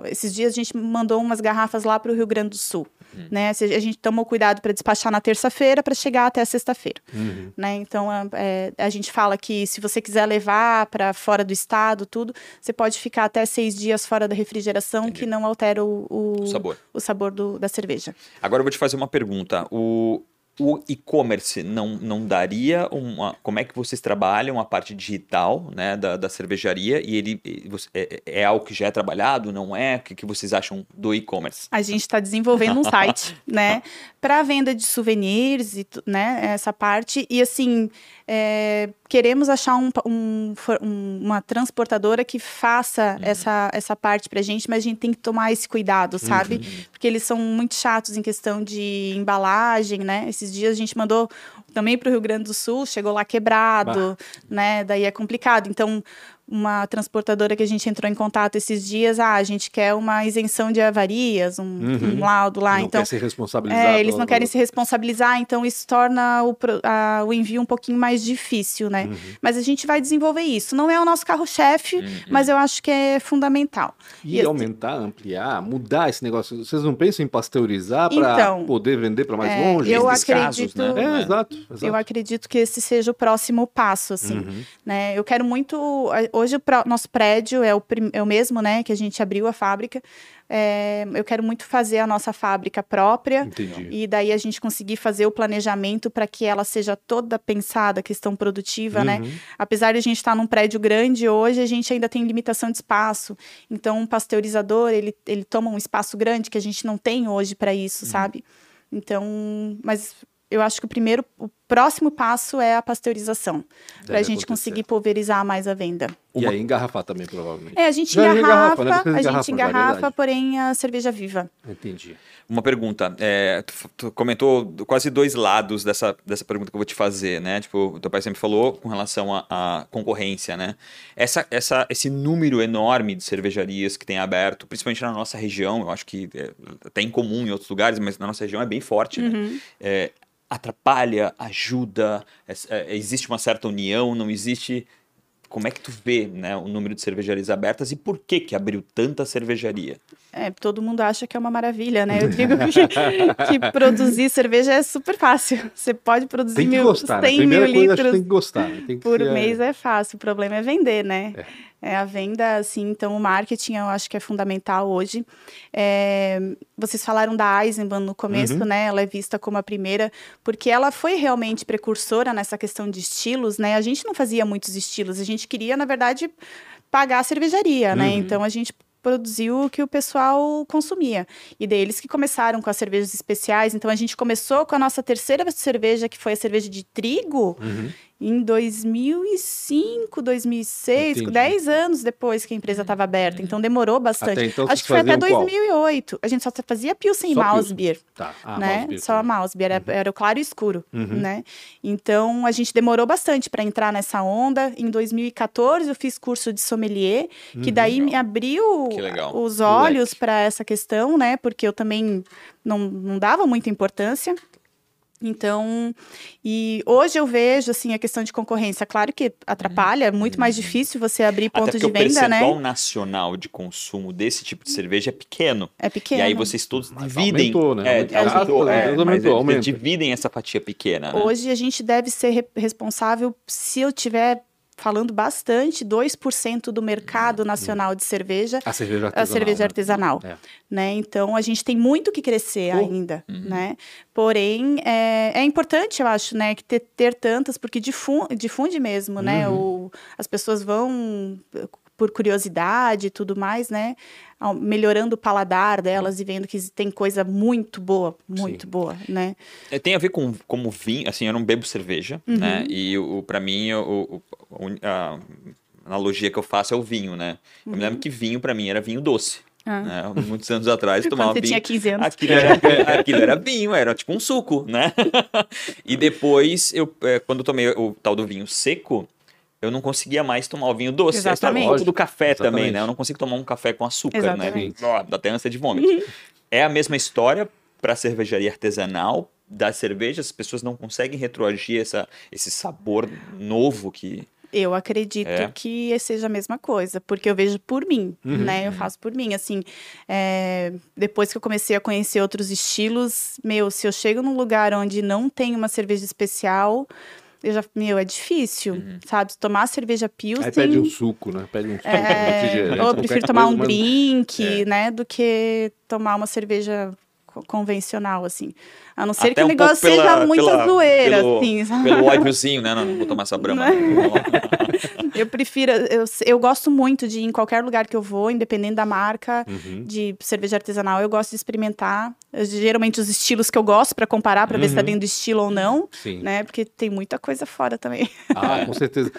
Esses dias a gente mandou umas garrafas lá para o Rio Grande do Sul. Né? Se- A gente tomou cuidado para despachar na terça-feira para chegar até a sexta-feira. Uhum. Né? Então a, é, a gente fala que se você quiser levar para fora do estado, tudo, você pode ficar até seis dias fora da refrigeração, que não altera o, o, O sabor. o sabor do- da cerveja. Agora eu vou te fazer uma pergunta. O, o e-commerce não, não daria uma. Como é que vocês trabalham a parte digital né, da, da cervejaria? E ele você- é, é algo que já é trabalhado, não é? O que, que vocês acham do e-commerce? A gente está desenvolvendo um site, né, para venda de souvenirs e né, essa parte. E assim, é, queremos achar um, um um- uma transportadora que faça essa, essa parte para a gente, mas a gente tem que tomar esse cuidado, sabe? Porque eles são muito chatos em questão de embalagem, né? Esses dias a gente mandou também para o Rio Grande do Sul, chegou lá quebrado, né? Daí é complicado. Então, uma transportadora que a gente entrou em contato esses dias, ah, a gente quer uma isenção de avarias, um, um laudo lá. não então, quer ser responsabilizado. é, eles não querem se responsabilizar, então isso torna o, a- o envio um pouquinho mais difícil, né? Uhum. Mas a gente vai desenvolver isso. Não é o nosso carro-chefe, mas eu acho que é fundamental. E E- aumentar, ampliar, mudar esse negócio. Vocês não pensam em pasteurizar para Então, poder vender para mais é, longe? eu Nesses casos, acredito- né? É, exato. exato. Eu acredito que esse seja o próximo passo, assim, Uhum. né? Eu quero muito... Hoje o pró- nosso prédio é o, é o mesmo, né? Que a gente abriu a fábrica. É, eu quero muito fazer a nossa fábrica própria. Entendi. E daí a gente conseguir fazer o planejamento para que ela seja toda pensada, questão produtiva, né? Uhum. Apesar de a gente estar num prédio grande hoje, a gente ainda tem limitação de espaço. Então, um pasteurizador, ele, ele toma um espaço grande que a gente não tem hoje para isso, Uhum. sabe? Então, mas eu acho que o primeiro, o próximo passo é a pasteurização, para a gente acontecer. conseguir pulverizar mais a venda. E aí engarrafar também, provavelmente. É, a gente Já engarrafa, engarrafa, né? A gente é engarrafa, porém a cerveja viva. Entendi. Uma pergunta. é, tu, tu comentou quase dois lados dessa, dessa pergunta que eu vou te fazer, né? Tipo, o teu pai sempre falou com relação à concorrência, né? Essa, essa, esse número enorme de cervejarias que tem aberto, principalmente na nossa região, eu acho que é até incomum em outros lugares, mas na nossa região é bem forte, né? É, atrapalha, ajuda, é- é- existe uma certa união, não existe... Como é que tu vê né, o número de cervejarias abertas e por que que abriu tanta cervejaria? É, todo mundo acha que é uma maravilha, né? Eu digo que, que produzir cerveja é super fácil. Você pode produzir Tem que mil, gostar. né? 100 Primeira mil coisa, acho que litros tem que gostar. né? Tem que por ser, mês é fácil. O problema é vender, né? É. a venda, assim, então o marketing eu acho que é fundamental hoje. É, vocês falaram da Eisenbahn no começo, Uhum. né? Ela é vista como a primeira, porque ela foi realmente precursora nessa questão de estilos, né? A gente não fazia muitos estilos, a gente queria, na verdade, pagar a cervejaria, né? Uhum. Então a gente produziu o que o pessoal consumia. E daí eles que começaram com as cervejas especiais. Então a gente começou com a nossa terceira cerveja, que foi a cerveja de trigo, Uhum. Em 2005, 2006, Entendi. 10 anos depois que a empresa estava aberta. Então demorou bastante. Até então, Acho que foi até faziam qual? 2008. A gente só fazia Pilsen e. Beer Tá. Ah, né? Só a também. mouse beer, era, era o claro e escuro, Uhum. né? Então a gente demorou bastante para entrar nessa onda. Em 2014 eu fiz curso de sommelier, que daí me abriu os olhos para essa questão, né? Porque eu também não, não dava muita importância. Então, e hoje eu vejo assim a questão de concorrência, claro que atrapalha, é muito mais difícil você abrir ponto Até de o venda, né? percentual nacional de consumo desse tipo de cerveja é pequeno. É pequeno. E aí vocês todos Mas dividem. aumentou, né? É, Aumentou. aumentou, é, aumentou, aumenta. dividem essa fatia pequena. né? Hoje a gente deve ser re- responsável, se eu tiver falando bastante, 2% do mercado nacional de cerveja A cerveja é a artesanal. cerveja né? artesanal, É. né? Então a gente tem muito que crescer Pô. ainda, né? Porém é, é importante, eu acho, né, que ter, ter tantas porque difunde, difunde mesmo, né? Uhum. O, as pessoas vão por curiosidade e tudo mais, né? Melhorando o paladar delas e vendo que tem coisa muito boa, muito Sim. boa, né? É, Tem a ver com como vinho, assim, eu não bebo cerveja, Uhum. né? E o, para mim, o, o- a analogia que eu faço é o vinho, né? Eu me lembro que vinho para mim era vinho doce. Uhum. Ah. né? Muitos anos atrás eu tomava vinho. tinha 15 anos. Aquilo era, aquilo era vinho, era tipo um suco, né? e depois, eu, é, quando eu tomei o tal do vinho seco, eu não conseguia mais tomar o vinho doce. É o Exatamente. pouco do café também, Exatamente. né? Eu não consigo tomar um café com açúcar, Exatamente. né? Ó, Dá até ânsia de vômito. É a mesma história para cervejaria artesanal da cerveja, as pessoas não conseguem retroagir essa, esse sabor novo que... Eu acredito É. que seja a mesma coisa, porque eu vejo por mim, Uhum. né? Eu faço por mim, assim, é, depois que eu comecei a conhecer outros estilos, meu, se eu chego num lugar onde não tem uma cerveja especial, eu já, meu, é difícil, Uhum. sabe? Tomar cerveja Pilsen... Aí pede um suco, né? Pede um suco, é, refrigerante, ou eu prefiro tomar coisa, um mas- drink, É. né, do que tomar uma cerveja convencional, assim. A não ser Até que o um negócio pouco seja pela- muita pela- zoeira, pelo- assim, sabe? Pelo ódiozinho, né? Não, não vou tomar essa brama. não. Eu prefiro, eu, eu gosto muito de ir em qualquer lugar que eu vou, independente da marca Uhum. de cerveja artesanal, eu gosto de experimentar. Eu, geralmente os estilos que eu gosto para comparar, para ver se tá Uhum. dentro do estilo ou não, Sim. né? Porque tem muita coisa fora também. Ah, com certeza.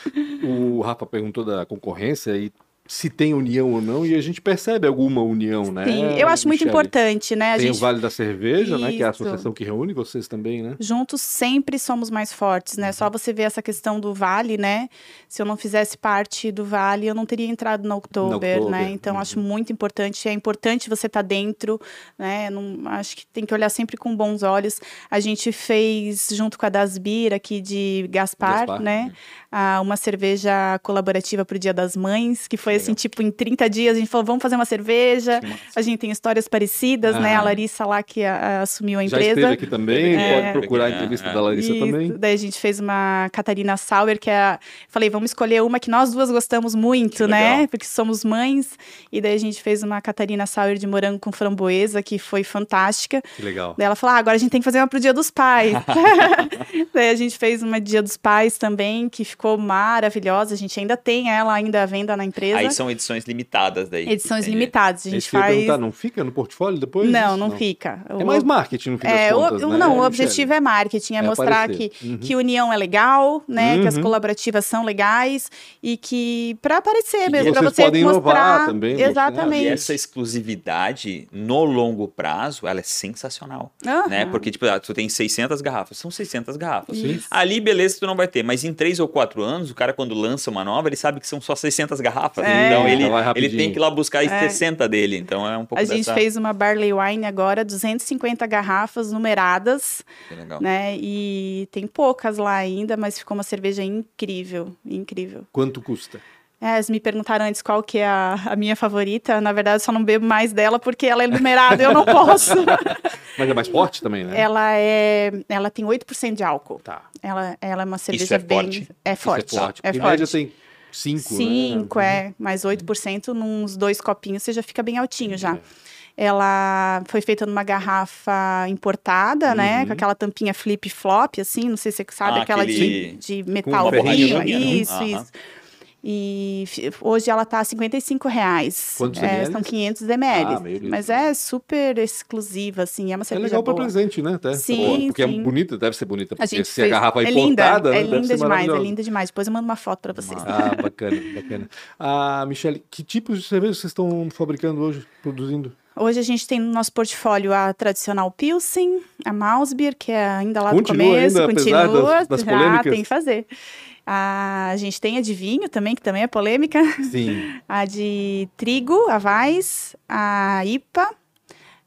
O Rafa perguntou da concorrência e se tem união ou não, e a gente percebe alguma união, né? Sim, eu acho muito Michele? importante, né? A Tem gente o Vale da Cerveja, né? Que é a Isso. associação que reúne vocês também, né? juntos sempre somos mais fortes, né? Uhum. Só você ver essa questão do Vale, né? Se eu não fizesse parte do Vale, eu não teria entrado no Oktober, Oktober, né? Então uhum. acho muito importante, é importante você estar dentro, né? Não, acho que tem que olhar sempre com bons olhos. A gente fez junto com a Dasbir aqui de Gaspar, Gaspar, né? Ah, uma cerveja colaborativa para o Dia das Mães, que foi. Assim, tipo, em 30 dias a gente falou, vamos fazer uma cerveja. A gente tem histórias parecidas, né? Ah. A Larissa lá que a- assumiu a Já empresa. esteve aqui também, É. pode procurar a É, entrevista é. da Larissa Isso, também. Daí a gente fez uma Catarina Sauer, que é. A... Falei, vamos escolher uma que nós duas gostamos muito, Que né? legal. Porque somos mães. E daí a gente fez uma Catarina Sauer de morango com framboesa, que foi fantástica. Que legal. Daí ela falou: ah, agora a gente tem que fazer uma pro Dia dos Pais. daí a gente fez uma Dia dos Pais também, que ficou maravilhosa. A gente ainda tem ela ainda à venda na empresa. Aí são edições limitadas daí. Edições Entendi. limitadas. A gente Esse faz. perguntar, não fica no portfólio depois? Não, Isso? não, fica. É mais marketing no fim É, o- contas, o- né, não, o Michele? objetivo é marketing, é, É mostrar aparecer. que, Uhum. que união é legal, né? Que as Uhum. colaborativas são legais e que para aparecer E mesmo, para você podem inovar mostrar também, mostrar. E exatamente. essa exclusividade, no longo prazo, ela é sensacional. Aham. Né? Porque, tipo, ah, tu tem 600 garrafas. São 600 garrafas. Isso. Ali, beleza, tu não vai ter. Mas em 3 ou 4 anos, o cara, quando lança uma nova, ele sabe que são só 600 garrafas. É. Então, ele, vai ele tem que ir lá buscar as É. 60 dele. Então, é um pouco A gente dessa... fez uma Barley Wine agora, 250 garrafas numeradas, Que legal. né? E tem poucas lá ainda, mas ficou uma cerveja incrível, incrível. Quanto custa? É, eles me perguntaram antes qual que é a, a minha favorita. Na verdade, eu só não bebo mais dela porque ela é numerada, eu não posso. Mas é mais forte também, né? ela é, ela tem 8% de álcool. Tá. Ela, ela é uma cerveja é bem. forte? É Isso forte. É forte. É Porque em forte. média tem 5, né? 5, é. Mais 8%, nos dois copinhos, você já fica bem altinho já. É. Ela foi feita numa garrafa importada, né? Uhum. Com aquela tampinha flip-flop, assim. Não sei se você sabe, Ah, aquela aquele- de, de metal né? Isso, Aham. E hoje ela tá 55 reais. Quantos é, ml? São 500 ml. Ah, mas é super exclusiva, assim. É uma É cerveja legal para presente, né? Até. Sim, Porque sim. é bonita, deve ser bonita. A Porque gente se a fez- garrafa é é linda, importada, é né, deve linda demais, é linda demais. Depois eu mando uma foto para vocês. Ah, bacana, bacana. Ah, Michele, que tipos de cerveja vocês estão fabricando hoje, produzindo? Hoje a gente tem no nosso portfólio a tradicional Pilsen, a Mausbier, que é ainda lá do Continua começo, ainda, continua, das- das já polêmicas? tem que fazer. A, gente tem a de vinho também, que também é polêmica, Sim. a de trigo, a Vais, a IPA,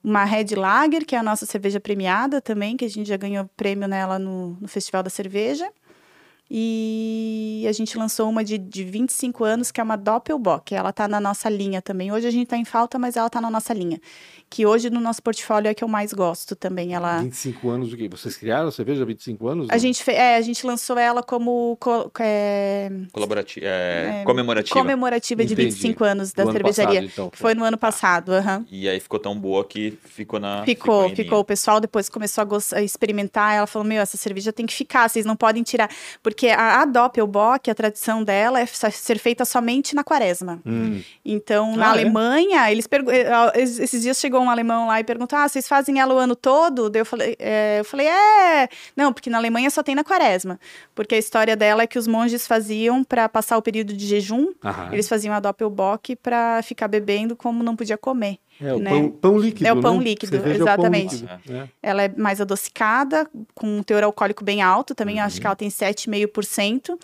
uma Red Lager, que é a nossa cerveja premiada também, que a gente já ganhou prêmio nela no, no Festival da Cerveja. E a gente lançou uma de, de 25 anos, que é uma Doppelbock. Ela tá na nossa linha também. Hoje a gente tá em falta, mas ela tá na nossa linha. Que hoje no nosso portfólio é a que eu mais gosto também. Ela... 25 anos o quê? Vocês criaram a cerveja há 25 anos? A gente, fe... é, a gente lançou ela como co- é, Colaborativa, é, comemorativa. comemorativa de Entendi. 25 anos da ano cervejaria. passado, então. foi no ano passado, aham. E aí ficou tão boa que ficou na. Ficou, ficou. linha. O pessoal depois começou a, gos- a experimentar. Ela falou: Meu, essa cerveja tem que ficar, vocês não podem tirar. Porque a, a Doppelbock, a tradição dela é ser feita somente na quaresma. Hum. Então, na Ah, é? Alemanha, eles eh, es- esses dias chegou um alemão lá e perguntou: Ah, vocês fazem ela o ano todo? Daí eu falei, é, eu falei, é. Não, porque na Alemanha só tem na quaresma. Porque a história dela é que os monges faziam para passar o período de jejum, Aham. eles faziam a Doppelbock para ficar bebendo como não podia comer. É o né? pão, pão líquido. É o pão né? líquido, Cerveja é pão exatamente. líquido, né? Ela é mais adocicada, com um teor alcoólico bem alto também, Uhum. acho que ela tem 7,5%.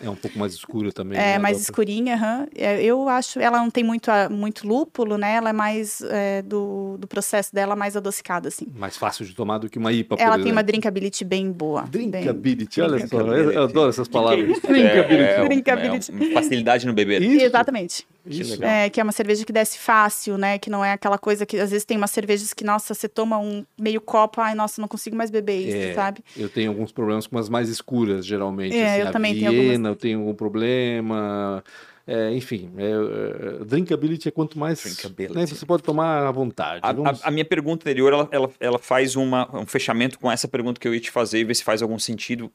É um pouco mais escura também. É né? mais Dá escurinha. É, eu acho, ela não tem muito, muito lúpulo, né? Ela é mais é, do, do processo dela mais adocicada, assim. Mais fácil de tomar do que uma IPA, por ela tem uma exemplo. drinkability bem boa. bem- Drinkability, olha só. Eu, Drinkability. eu adoro essas palavras. É, Drinkability. é, Drinkability. é uma facilidade no beber. Isso. Exatamente. Isso. legal. É, que é uma cerveja que desce fácil, né? Que não é aquela coisa que às vezes tem umas cervejas que, nossa, você toma um meio copo, ai, nossa, não consigo mais beber isso, É, sabe? Eu tenho alguns problemas com as mais escuras, geralmente. É, assim, eu a também tenho Viena, algumas. eu tenho algum problema. É, enfim, é, é, drinkability é quanto mais. Drinkability. né, você pode tomar à vontade. A, Vamos- a- a minha pergunta anterior, ela, ela, ela faz uma, um fechamento com essa pergunta que eu ia te fazer e ver se faz algum sentido.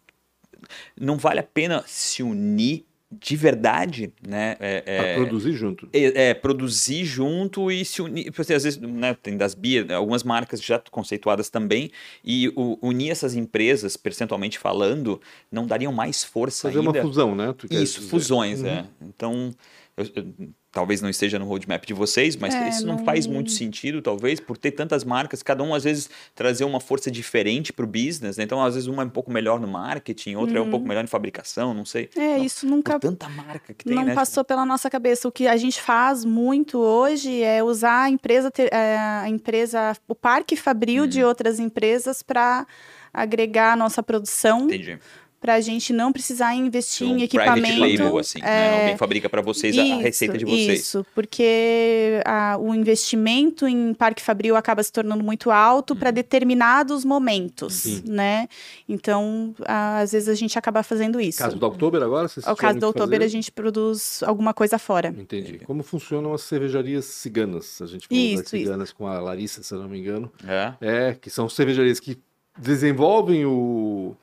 Não vale a pena se unir de verdade, né? É, pra é- produzir junto. é, é, produzir junto e se unir. Porque às vezes, né, tem das Bia, algumas marcas já conceituadas também, e o- unir essas empresas, percentualmente falando, não dariam mais força Fazer uma ainda. fusão, né? Isso, fusões, Uhum. é. Então, eu- eu- talvez não esteja no roadmap de vocês, mas É, isso não, não- faz muito sentido, talvez, por ter tantas marcas, cada um às vezes trazer uma força diferente para o business, né? Então, às vezes, uma é um pouco melhor no marketing, outra é um pouco melhor em fabricação, não sei. Uhum. É, Não, isso nunca tanta marca que tem, não né? passou pela nossa cabeça. O que a gente faz muito hoje é usar a empresa, é, a empresa, o parque fabril de Uhum. outras empresas para agregar a nossa produção, Entendi. Para a gente não precisar investir em um equipamento. private label, assim, né? é, Alguém fabrica para vocês a- a receita de vocês. Isso, porque a- o investimento em parque fabril acaba se tornando muito alto Uhum. para determinados momentos, Sim. né? Então, a- às vezes a gente acaba fazendo isso. Caso do Oktober agora? Vocês tiveram caso do Oktober, fazer? a gente produz alguma coisa fora. Entendi. Como funcionam as cervejarias ciganas? A gente falou Isso, das isso. ciganas com a Larissa, se eu não me engano. É. É, que são cervejarias que desenvolvem o,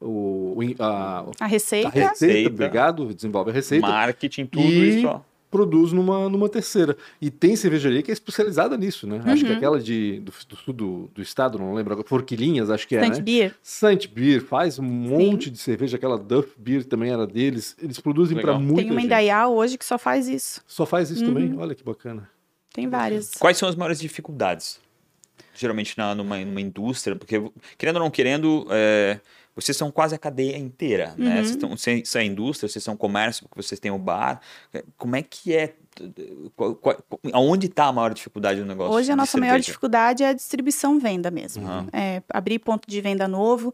o, o- a, A receita, a receita, obrigado, desenvolve a receita, Marketing, tudo E- isso, ó. produz numa, numa terceira. E tem cervejaria que é especializada nisso, né? Acho que Uhum. aquela de, do, do sul do, do estado, não lembro agora, Forquilinhas, acho que é, Stand né? Beer. Saint Beer faz um monte de cerveja, aquela Duff Beer também era deles. Eles produzem para muita Tem uma gente. Indaial hoje que só faz isso. Só faz isso Uhum. também? Olha que bacana. Tem várias. Quais são as maiores dificuldades? Geralmente na, numa, numa indústria, porque querendo ou não querendo, é, vocês são quase a cadeia inteira, né? Uhum. Vocês, estão, vocês são a indústria, vocês são comércio, porque vocês têm o bar. É, Como é que é? Qual, qual, aonde está a maior dificuldade do negócio? Hoje a nossa maior dificuldade é a distribuição-venda mesmo. Uhum. É, abrir ponto de venda novo.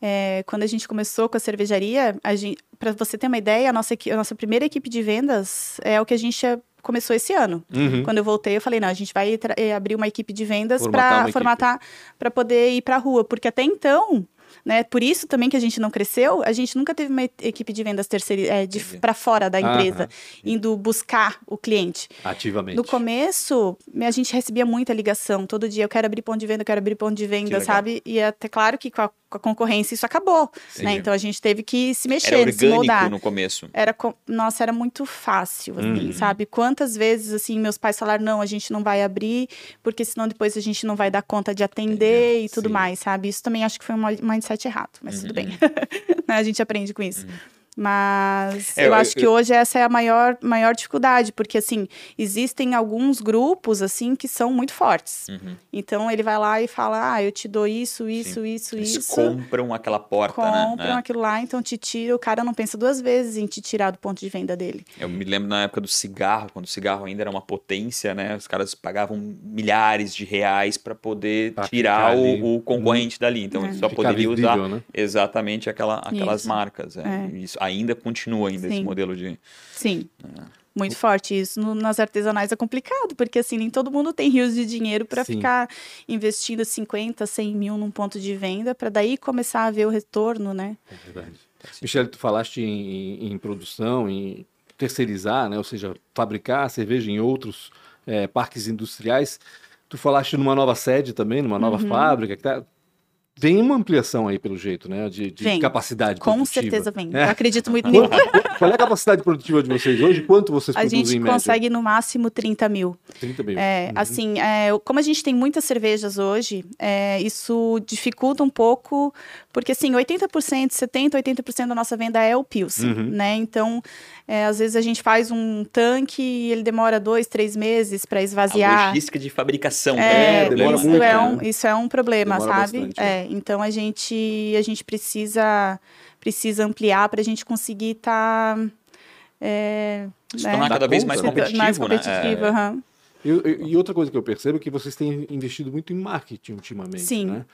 É, quando a gente começou com a cervejaria, para você ter uma ideia, a nossa, a nossa primeira equipe de vendas é o que a gente é- começou esse ano. Uhum. Quando eu voltei, eu falei, não, a gente vai eh, abrir uma equipe de vendas para formatar, para poder ir para a rua, porque até então, né, por isso também que a gente não cresceu, a gente nunca teve uma equipe de vendas terceira, é, para fora da empresa, indo buscar o cliente. Ativamente. No começo, a gente recebia muita ligação. Todo dia, eu quero abrir ponto de venda, eu quero abrir ponto de venda, sabe? E até claro que com a, com a concorrência isso acabou, né? Então a gente teve que se Era mexer, se orgânico moldar. no começo. Era, nossa, era muito fácil, assim, Uhum. sabe? Quantas vezes, assim, meus pais falaram, não, a gente não vai abrir, porque senão depois a gente não vai dar conta de atender e tudo Sim. mais, sabe? Isso também acho que foi um mindset errado, mas tudo bem. Uhum. Né, a gente aprende com isso. Mas É, eu eu- acho que eu- hoje essa é a maior, maior dificuldade, porque assim, existem alguns grupos assim que são muito fortes. Uhum. Então ele vai lá e fala: "Ah, eu te dou isso, isso, isso, Eles isso". compram aquela porta, compram né? Aquilo lá, então te tira, o cara não pensa duas vezes em te tirar do ponto de venda dele. Eu me lembro na época do cigarro, quando o cigarro ainda era uma potência, né? Os caras pagavam milhares de reais para poder Pra tirar o, o concorrente dali. Então É. ele só poderia usar né? exatamente aquela, aquelas Isso. marcas. é. É. Isso ainda continua ainda esse Sim. modelo de. Sim. É. Muito forte isso. No- nas artesanais é complicado, porque assim, nem todo mundo tem rios de dinheiro para ficar investindo 50, 100 mil num ponto de venda, para daí começar a ver o retorno, né? É verdade. Michele, tu falaste em, em- em produção, em terceirizar, né? ou seja, fabricar cerveja em outros eh, parques industriais. Tu falaste numa nova sede também, numa nova Uhum. fábrica. Que tá... Vem uma ampliação aí, pelo jeito, né? De, de capacidade Com produtiva. certeza vem. É. Eu acredito muito nisso. Qual, é a capacidade produtiva de vocês hoje? Quanto vocês A produzem gente em média? consegue no máximo 30 mil. 30 mil. É, Uhum. Assim, é, como a gente tem muitas cervejas hoje, é, isso dificulta um pouco, porque assim, 80%, 70%, 80% da nossa venda é o Pilsen, Uhum. né? Então, é, às vezes a gente faz um tanque e ele demora dois, três meses para A esvaziar. logística de fabricação. É, É, demora isso, muito, é né? um, isso é um problema, Demora sabe? bastante, é, então a gente a gente precisa precisa ampliar para a gente conseguir estar Se tornar cada vez mais conta, né? competitivo, mais né? competitivo, É. aham. Eu- eu- e outra coisa que eu percebo é que vocês têm investido muito em marketing ultimamente. Sim. né?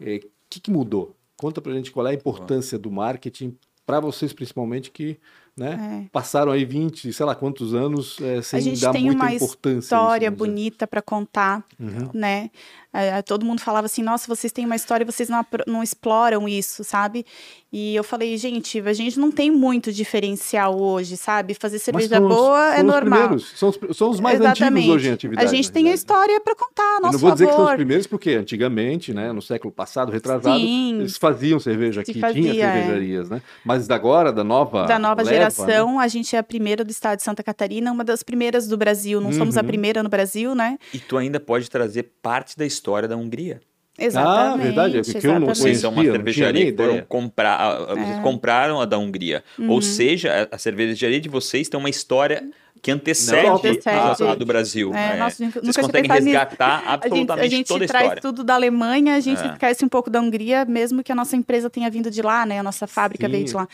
É, O que, que mudou? Conta pra gente qual é a importância do marketing para vocês, principalmente, que né, É. passaram aí 20, sei lá quantos anos é, sem gente dar tem muita uma importância. a isso, história vamos dizer. bonita para contar, Uhum. né? É, todo mundo falava assim, nossa, vocês têm uma história, vocês não, não exploram isso, sabe? E eu falei, gente, a gente não tem muito diferencial hoje, sabe? Fazer cerveja são os- boa é os normal. primeiros, são, os, são os mais Exatamente. antigos hoje em atividade. A gente na tem a história para contar, a Eu nosso não vou dizer que são os favor. primeiros, porque antigamente, né, no século passado, retrasado, Sim. eles faziam cerveja aqui, fazia, tinha é. cervejarias, né? Mas agora, da nova da nova leva, né? geração, a gente é a primeira do estado de Santa Catarina, uma das primeiras do Brasil. Não somos a Uhum. primeira no Brasil, né? E tu ainda pode trazer parte da história da Hungria. Exatamente. verdade, é porque eu não exatamente. Vocês são uma cervejaria que foram comprar, a- a- vocês É. compraram a da Hungria. Uhum. Ou seja, a, a cervejaria de vocês tem uma história que antecede, Não, antecede. A, a do Brasil. É, É, nossa, nunca vocês conseguem pensado nisso. resgatar A gente, absolutamente a gente toda a traz história. tudo da Alemanha, a gente É. esquece um pouco da Hungria, mesmo que a nossa empresa tenha vindo de lá, né? A nossa fábrica Sim. veio de lá.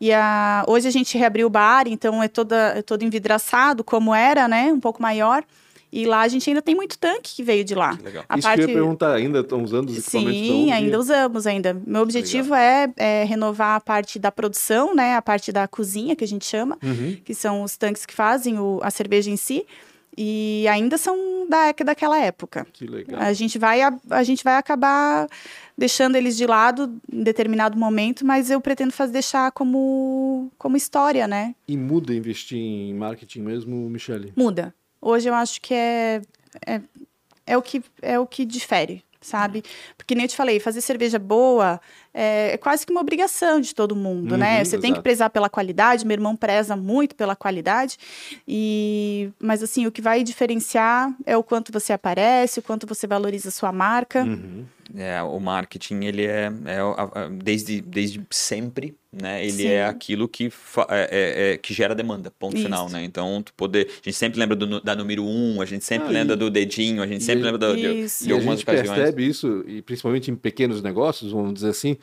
E a, hoje a gente reabriu o bar, então é, toda, é todo envidraçado, como era, né? Um pouco maior. E lá a gente ainda tem muito tanque que veio de lá. Que legal. A Isso que eu ia perguntar, ainda estão usando os equipamentos Sim, ainda usamos ainda. Meu objetivo é, é renovar a parte da produção, né? A parte da cozinha, que a gente chama, Uhum. que são os tanques que fazem o- a cerveja em si. E ainda são da, daquela época. Que legal. A gente, vai, a, a gente vai acabar deixando eles de lado em determinado momento, mas eu pretendo fazer, deixar como, como história, né? E muda investir em marketing mesmo, Michele? Muda. Hoje eu acho que é, é, é, o, que, é o que difere, sabe? Porque nem eu te falei, fazer cerveja boa é, é quase que uma obrigação de todo mundo, né? Uhum, Você tem que exato. prezar pela qualidade, meu irmão preza muito pela qualidade, e mas assim, o que vai diferenciar é o quanto você aparece, o quanto você valoriza a sua marca. Uhum. É, o marketing, ele é, é desde, desde sempre, né? Ele Sim. é aquilo que, fa- é- é- é- que gera demanda, ponto Isso. final, né? Então, tu poder... A gente sempre lembra do da número um, a gente sempre Ah, lembra e- do dedinho, a gente e- sempre lembra do- de, de E a algumas gente ocasiões. percebe isso, e principalmente em pequenos negócios, vamos dizer assim.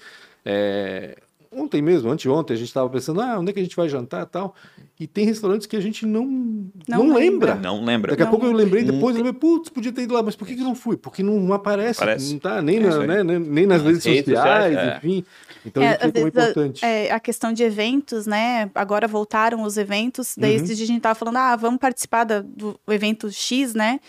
é, Ontem mesmo, anteontem, a gente estava pensando, ah, onde é que a gente vai jantar e tal. E tem restaurantes que a gente não, não, Não lembra. lembra. Não lembra. Daqui a Não. pouco eu lembrei depois, eu lembrei, putz, podia ter ido lá, mas por que, que não fui? Porque não aparece, Aparece. não tá nem, É na- né, nem, nas Nas redes redes sociais, sociais, é. enfim. Então É, isso é vezes, a- importante. É, a questão de eventos, né? Agora voltaram os eventos. Daí Uhum. esses dias a gente tava falando, ah, vamos participar da- do evento X, né?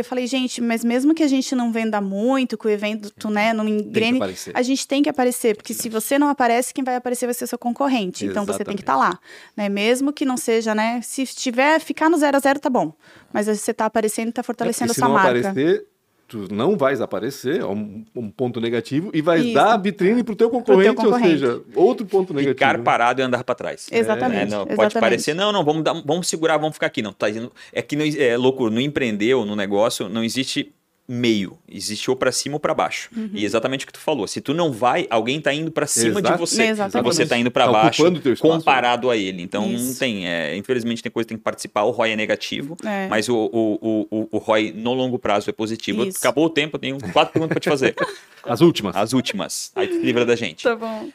Eu falei, gente, mas mesmo que a gente não venda muito, que o evento, né, não engrene, a gente tem que aparecer, porque se você não aparece, quem vai aparecer vai ser seu concorrente. Então você tem que estar lá, né? Mesmo que não seja, né? Se tiver ficar no zero a zero tá bom, mas você tá aparecendo, tá É, fortalecendo porque a sua marca. aparecer, tu não vais aparecer, é um, um ponto negativo, e vais Isso. dar vitrine para o teu concorrente, concorrente. ou seja, outro ponto negativo. Ficar né? parado e andar para trás. Exatamente, É, não, pode exatamente. parecer, não, não, vamos, dar- vamos segurar, vamos ficar aqui. Não, tá dizendo, é que não, é louco, no empreender ou no negócio não existe meio. Existe ou para cima ou para baixo. Uhum. E exatamente o que tu falou. Se tu não vai, alguém tá indo para cima Exato. de você. Exatamente. Você tá indo para Tá baixo comparado a ele. Então não tem. é, infelizmente tem coisa que tem que participar. O ROI é negativo, É. mas o, o, o, o- o ROI no longo prazo é positivo. Isso. Acabou o tempo, eu tenho quatro perguntas para te fazer. As últimas. As últimas. Aí tu se livra da gente. Tá bom.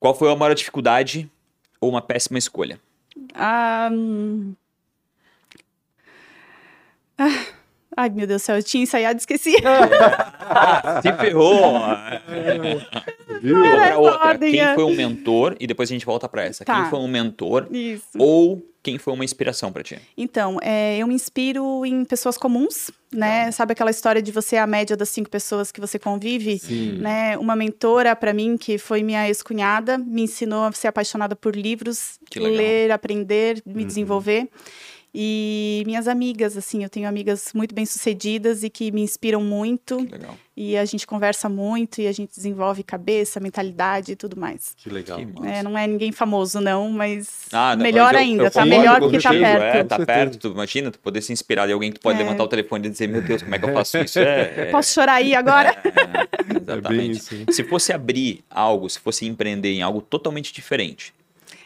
Qual foi a maior dificuldade ou uma péssima escolha? Ah, hum. Ah, Ai, meu Deus do céu, eu tinha ensaiado e esqueci. Se ferrou! Viu? Outra, essa outra. ordem, Quem é. foi um mentor? E depois a gente volta pra essa. Tá. Quem foi um mentor Isso. ou quem foi uma inspiração pra ti? Então, é, eu me inspiro em pessoas comuns, né? Sabe aquela história de você é a média das cinco pessoas que você convive? Sim. Né? Uma mentora para mim, que foi minha ex-cunhada, me ensinou a ser apaixonada por livros, ler, aprender, me Uhum. desenvolver. E minhas amigas, assim, eu tenho amigas muito bem-sucedidas e que me inspiram muito. Legal. E a gente conversa muito e a gente desenvolve cabeça, mentalidade e tudo mais. Que legal. Que. É, não é ninguém famoso, não, mas Ah, não, melhor mas eu- ainda, eu tá concordo melhor porque tá perto. É, tá perto. Tu imagina, tu poder se inspirar em alguém que tu pode É. levantar o telefone e dizer, meu Deus, como é que eu faço isso? É, é- Posso chorar aí agora? é, É bem exatamente. isso. Se fosse abrir algo, se fosse empreender em algo totalmente diferente,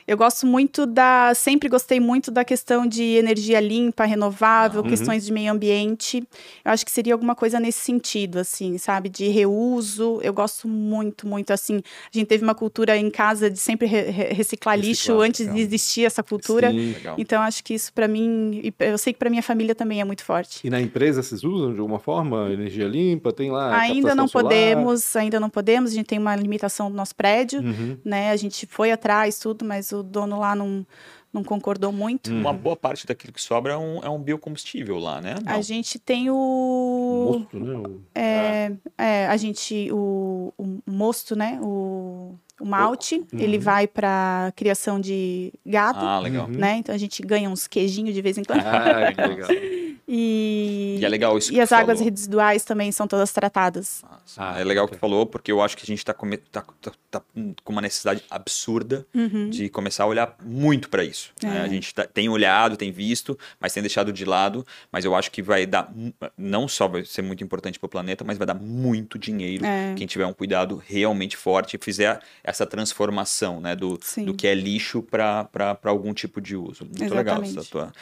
Eu gosto muito da. Sempre gostei muito da questão de energia limpa, renovável, Uhum. questões de meio ambiente. Eu acho que seria alguma coisa nesse sentido, assim, sabe? De reuso. Eu gosto muito, muito, assim. A gente teve uma cultura em casa de sempre re- re- reciclar lixo Reciclar, antes de existir essa cultura. Sim. legal. Então, acho que isso para mim. e Eu sei que para minha família também é muito forte. E na empresa vocês usam de alguma forma energia limpa? Tem lá. Ainda não solar? podemos, ainda não podemos. A gente tem uma limitação do nosso prédio, Uhum. né? A gente foi atrás, tudo, mas o dono lá não, não concordou muito. Uma boa parte daquilo que sobra é um, é um biocombustível lá, né? Não. A gente tem o. Mosto, né? O- É, é, a gente. O, o mosto, né? O, o malte, ele vai para criação de gado. Ah, legal. Uhum. Né? Então a gente ganha uns queijinhos de vez em quando. Ah, que legal. E, E é legal isso e que as águas falou. residuais também são todas tratadas. Ah, é legal que ok. tu falou, porque eu acho que a gente está tá, tá- tá com uma necessidade absurda Uhum. de começar a olhar muito para isso. né? É. A gente tá- tem olhado, tem visto, mas tem deixado de lado. Mas eu acho que vai dar, não só vai ser muito importante para o planeta, mas vai dar muito dinheiro É. quem tiver um cuidado realmente forte e fizer essa transformação né, do, Sim. do que é lixo para algum tipo de uso. Muito legal essa Exatamente. tua.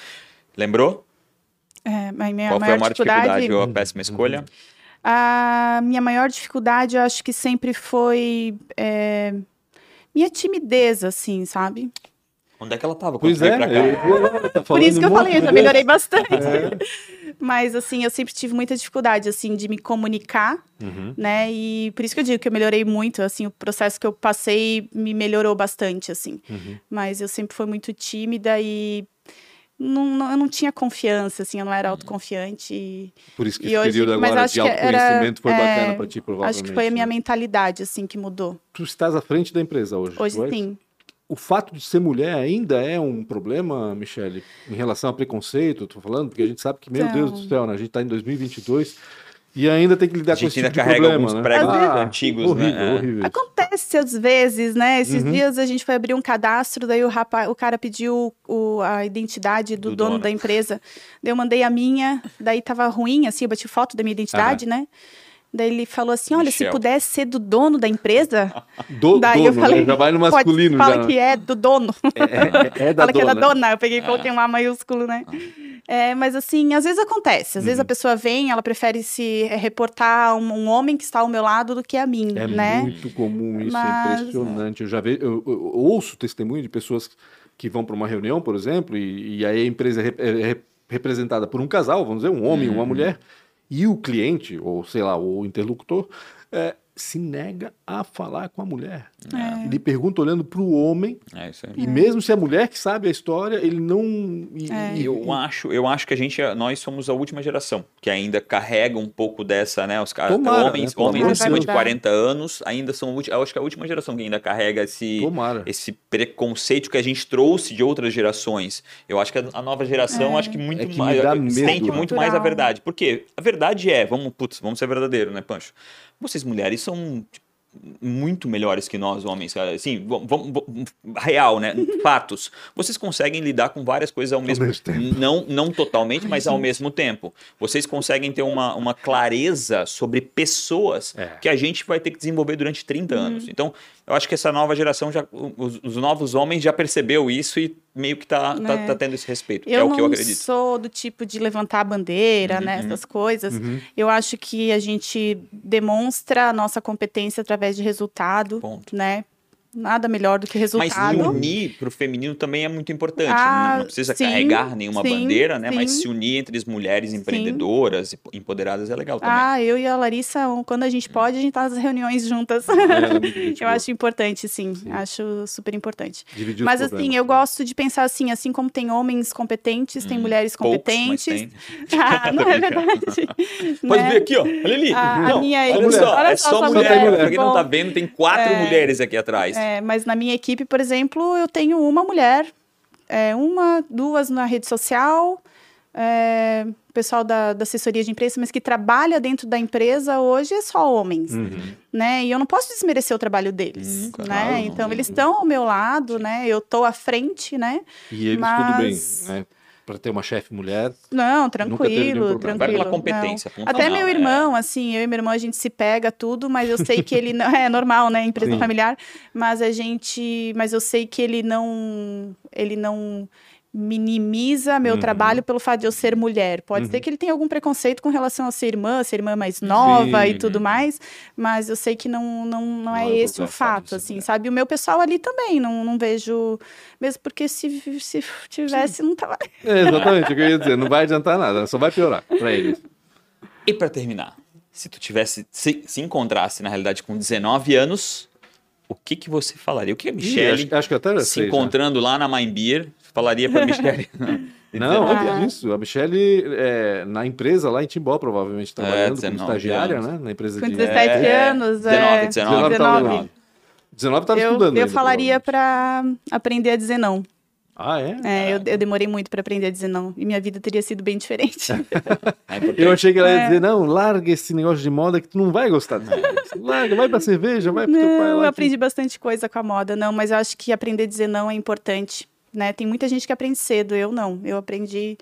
Lembrou? É, mas minha Qual foi a maior dificuldade, dificuldade ou a péssima escolha? A minha maior dificuldade, eu acho que sempre foi é, minha timidez, assim, sabe? Onde é que ela estava? Pois é, eu- tá Por isso que eu falei, eu já de melhorei bastante. É. Mas, assim, eu sempre tive muita dificuldade, assim, de me comunicar, Uhum. né? E por isso que eu digo que eu melhorei muito, assim, o processo que eu passei me melhorou bastante, assim. Uhum. Mas eu sempre fui muito tímida e não, não- eu não tinha confiança, assim, eu não era autoconfiante. E Por isso que esse hoje- período mas agora acho de que era- autoconhecimento foi é, bacana pra ti, provavelmente. acho que foi a minha né? mentalidade, assim, que mudou. Tu estás à frente da empresa hoje. Hoje sim. O fato de ser mulher ainda é um problema, Michele, em relação a preconceito, eu tô falando, porque a gente sabe que, meu Então. Deus do céu, né? a gente tá em 2022 e ainda tem que lidar A com gente esse ainda tipo de carrega problema, alguns né? pregos Ah, antigos, horrível, né? É. Horrível, Acontece às vezes, né? Esses Uhum. dias a gente foi abrir um cadastro, daí o, rapaz, o cara pediu o- a identidade do, Do dono, dono. da empresa. Daí eu mandei a minha, daí tava ruim, assim, eu bati foto da minha identidade, né? Daí ele falou assim: olha, se Michel. pudesse ser do dono da empresa, Do, daí dono, eu falei, né? já vai no pode, masculino. fala já. que é do dono. É, é, é da fala que é da dona. dona. Eu peguei e coloquei um A maiúsculo, né? É, mas assim, às vezes acontece. Às vezes a Uhum. pessoa vem, ela prefere se é, reportar um, um homem que está ao meu lado do que a mim, É né? muito comum isso, Mas- é impressionante. Eu já vejo, eu, eu- eu ouço testemunho de pessoas que vão para uma reunião, por exemplo, e, e aí a empresa é, é rep- representada por um casal, vamos dizer, um homem e uma Uhum. mulher, e o cliente, ou sei lá, o interlocutor, é, se nega a falar com a mulher. É. Ele pergunta olhando para o homem, É isso aí. e mesmo se é a mulher que sabe a história, ele não. e- É. e- Eu acho, eu acho que a gente, nós somos a última geração que ainda carrega um pouco dessa, né? Os caras, Tomara, homens, né? Homens acima de Deus. 40 anos ainda são, eu acho que é a última geração que ainda carrega esse, Tomara. esse preconceito que a gente trouxe de outras gerações. Eu acho que a, nova geração, acho que muito É que mais, sente muito mais a verdade. Porque a verdade é, vamos, putz, vamos ser verdadeiro, né, Pancho? Vocês mulheres são tipo, muito melhores que nós, homens. cara. Assim, vamos, real, né? Fatos. Vocês conseguem lidar com várias coisas ao mesmo, mesmo tempo. Não, não totalmente, mas ao mesmo tempo. Vocês conseguem ter uma, uma clareza sobre pessoas É. que a gente vai ter que desenvolver durante 30 anos. Então, eu acho que essa nova geração, já, os, os novos homens já percebeu isso e meio que tá, tá, É. tá tendo esse respeito. Eu é o não que eu acredito. sou do tipo de levantar a bandeira, né, Uhum. essas coisas. Uhum. Eu acho que a gente demonstra a nossa competência através de resultado, Ponto. né? Nada melhor do que Mas se resultado. unir para o feminino também é muito importante. Ah, não precisa sim, carregar nenhuma sim, bandeira, né? Mas sim. se unir entre as mulheres empreendedoras e empoderadas é legal também. Ah, eu e a Larissa, quando a gente pode, a gente tá nas reuniões juntas. é eu acho importante, sim. Acho super importante. Dividir Mas assim, eu gosto de pensar assim, assim como tem homens competentes, tem mulheres Hum, Poucos, mas competentes. tem. Ah, não é verdade. Pode né? ver aqui, ó. Olha ali. A- a Não, minha olha equipe- só, olha é só só mulher. mulher. Pra quem não tá vendo, tem quatro É. mulheres aqui atrás. É, mas na minha equipe, por exemplo, eu tenho uma mulher, é, uma, duas na rede social, é, pessoal da, da assessoria de imprensa, mas que trabalha dentro da empresa hoje é só homens, Uhum. né? E eu não posso desmerecer o trabalho deles, Hum, claro, né? então, não. eles estão ao meu lado, né? Eu tô à frente, né? E eles Mas- tudo bem, né? Pra ter uma chefe mulher. Não, tranquilo, tranquilo. Vai pela não. competência. Até final, meu é. irmão, assim, eu e meu irmão, a gente se pega tudo, mas eu sei que ele não. É normal, né? Empresa Sim. familiar. Mas a gente. Mas eu sei que ele não. Ele não minimiza meu Uhum. trabalho pelo fato de eu ser mulher. Pode ser que ele tenha algum preconceito com relação a ser irmã, ser irmã mais nova Sim. e tudo mais, mas eu sei que não, não, não, Não é é esse o fato, assim, é. sabe? O meu pessoal ali também, não, não vejo. Mesmo porque se, se tivesse, não tava. É, exatamente o que eu ia dizer. Não vai adiantar nada, só vai piorar pra eles. E pra terminar, se tu tivesse, se, se encontrasse na realidade com 19 anos, o que que você falaria? O que a Ih, Michelle, acho, acho que se sei já. encontrando lá na Mind Beer, falaria pra Michelle? De Não, 19 antes disso, a Michelle, é, na empresa lá em Timbó, provavelmente, trabalhando como 19 estagiária, anos. né? Na empresa Com de... 17 É, anos. 19, é, 19, 19. 19. 19 estava Eu, estudando eu ainda, falaria pra aprender a dizer não. Ah, é? É, eu, eu demorei muito pra aprender a dizer não. E minha vida teria sido bem diferente. É. Eu achei que ela ia É. dizer, não, larga esse negócio de moda que tu não vai gostar disso. Larga, vai pra cerveja, vai pro teu pai não, eu lá. que- aprendi bastante coisa com a moda, não, mas eu acho que aprender a dizer não é importante. Né? Tem muita gente que aprende cedo, eu não. Eu aprendi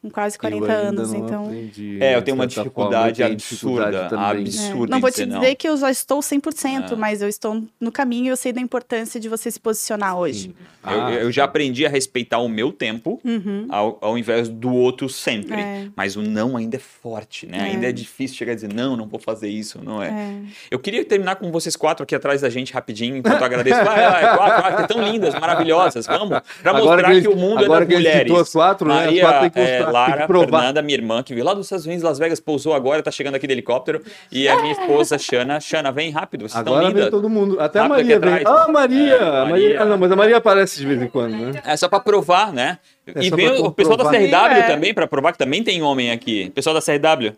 com quase 40 Eu ainda anos, então. aprendi, É, eu tenho uma forma, dificuldade tenho absurda, dificuldade também. absurda. É, Não vou te dizer não. que eu já estou 100%, É. mas eu estou no caminho e eu sei da importância de você se posicionar hoje. Sim. Eu, Ah, eu já aprendi a respeitar o meu tempo ao, ao invés do outro sempre. Uhum. É. Mas o não ainda é forte, né? É. Ainda é difícil chegar a dizer, não, não vou fazer isso, não é. É. Eu queria terminar com vocês quatro aqui atrás da gente rapidinho, enquanto eu agradeço. Vai, vai, quatro, quatro, que tão lindas, maravilhosas. Vamos, pra Agora mostrar que que, o mundo agora é que das ele mulheres. as quatro, né? As Maria, quatro tem que é, Lara. Fernanda, minha irmã, que veio lá dos Estados Unidos, Las Vegas, pousou agora, tá chegando aqui de helicóptero. E a minha esposa, Xana. Xana, vem rápido, vocês estão Agora vem lindas. todo mundo. Até a Maria vem. Ah, Maria! É, Maria. Maria. Ah, não, mas a Maria aparece de vez em quando, né? É só pra provar, né? É e vem o pessoal da. CRW É. também, pra provar que também tem homem aqui. Pessoal da CRW.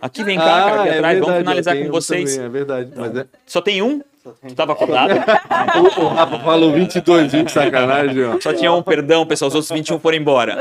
Aqui vem cá, Ah, cara, aqui é atrás. Vamos verdade, finalizar eu com vocês. também, é verdade. Mas é... Só tem um? Tu tava acordado? o, o Rafa falou 22, viu? Que sacanagem, ó. Só tinha um, perdão, pessoal. Os outros 21 foram embora.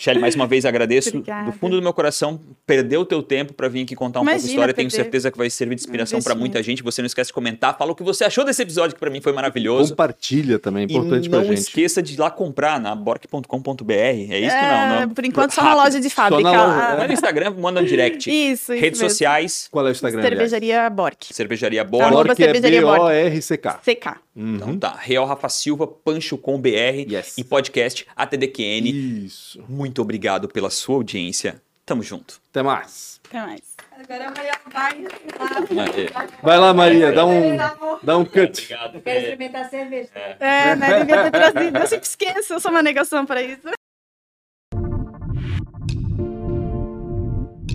Shelly, mais uma vez agradeço Obrigada. do fundo do meu coração. Perdeu o teu tempo para vir aqui contar um pouco de Imagina, história. Tenho certeza que vai servir de inspiração para muita gente. Você não esquece de comentar. Fala o que você achou desse episódio, que para mim foi maravilhoso. Compartilha também, é importante e pra não gente. esqueça de ir lá comprar na bork.com.br. É isso É, não, não? Por enquanto, só na loja de fábrica. na loja, Ah, Vai no Instagram, manda um direct. Isso, isso Redes mesmo. sociais, Qual é o Instagram? aliás? Cervejaria Bork. Cervejaria. Arroba Bork é Cervejaria Bork. B-O-R-C-K. CK. Então tá, Real Rafa Silva, Pancho com BR Yes. e podcast ATDQN. Isso. Muito obrigado pela sua audiência. Tamo junto. Até mais. Até mais. Agora amanhã vai. Aê. Vai lá, Maria, dá um, dá um cut. Obrigado. Quero experimentar cerveja. É, né? Devia ter trazido. Eu sempre esqueço, eu sou uma negação pra isso.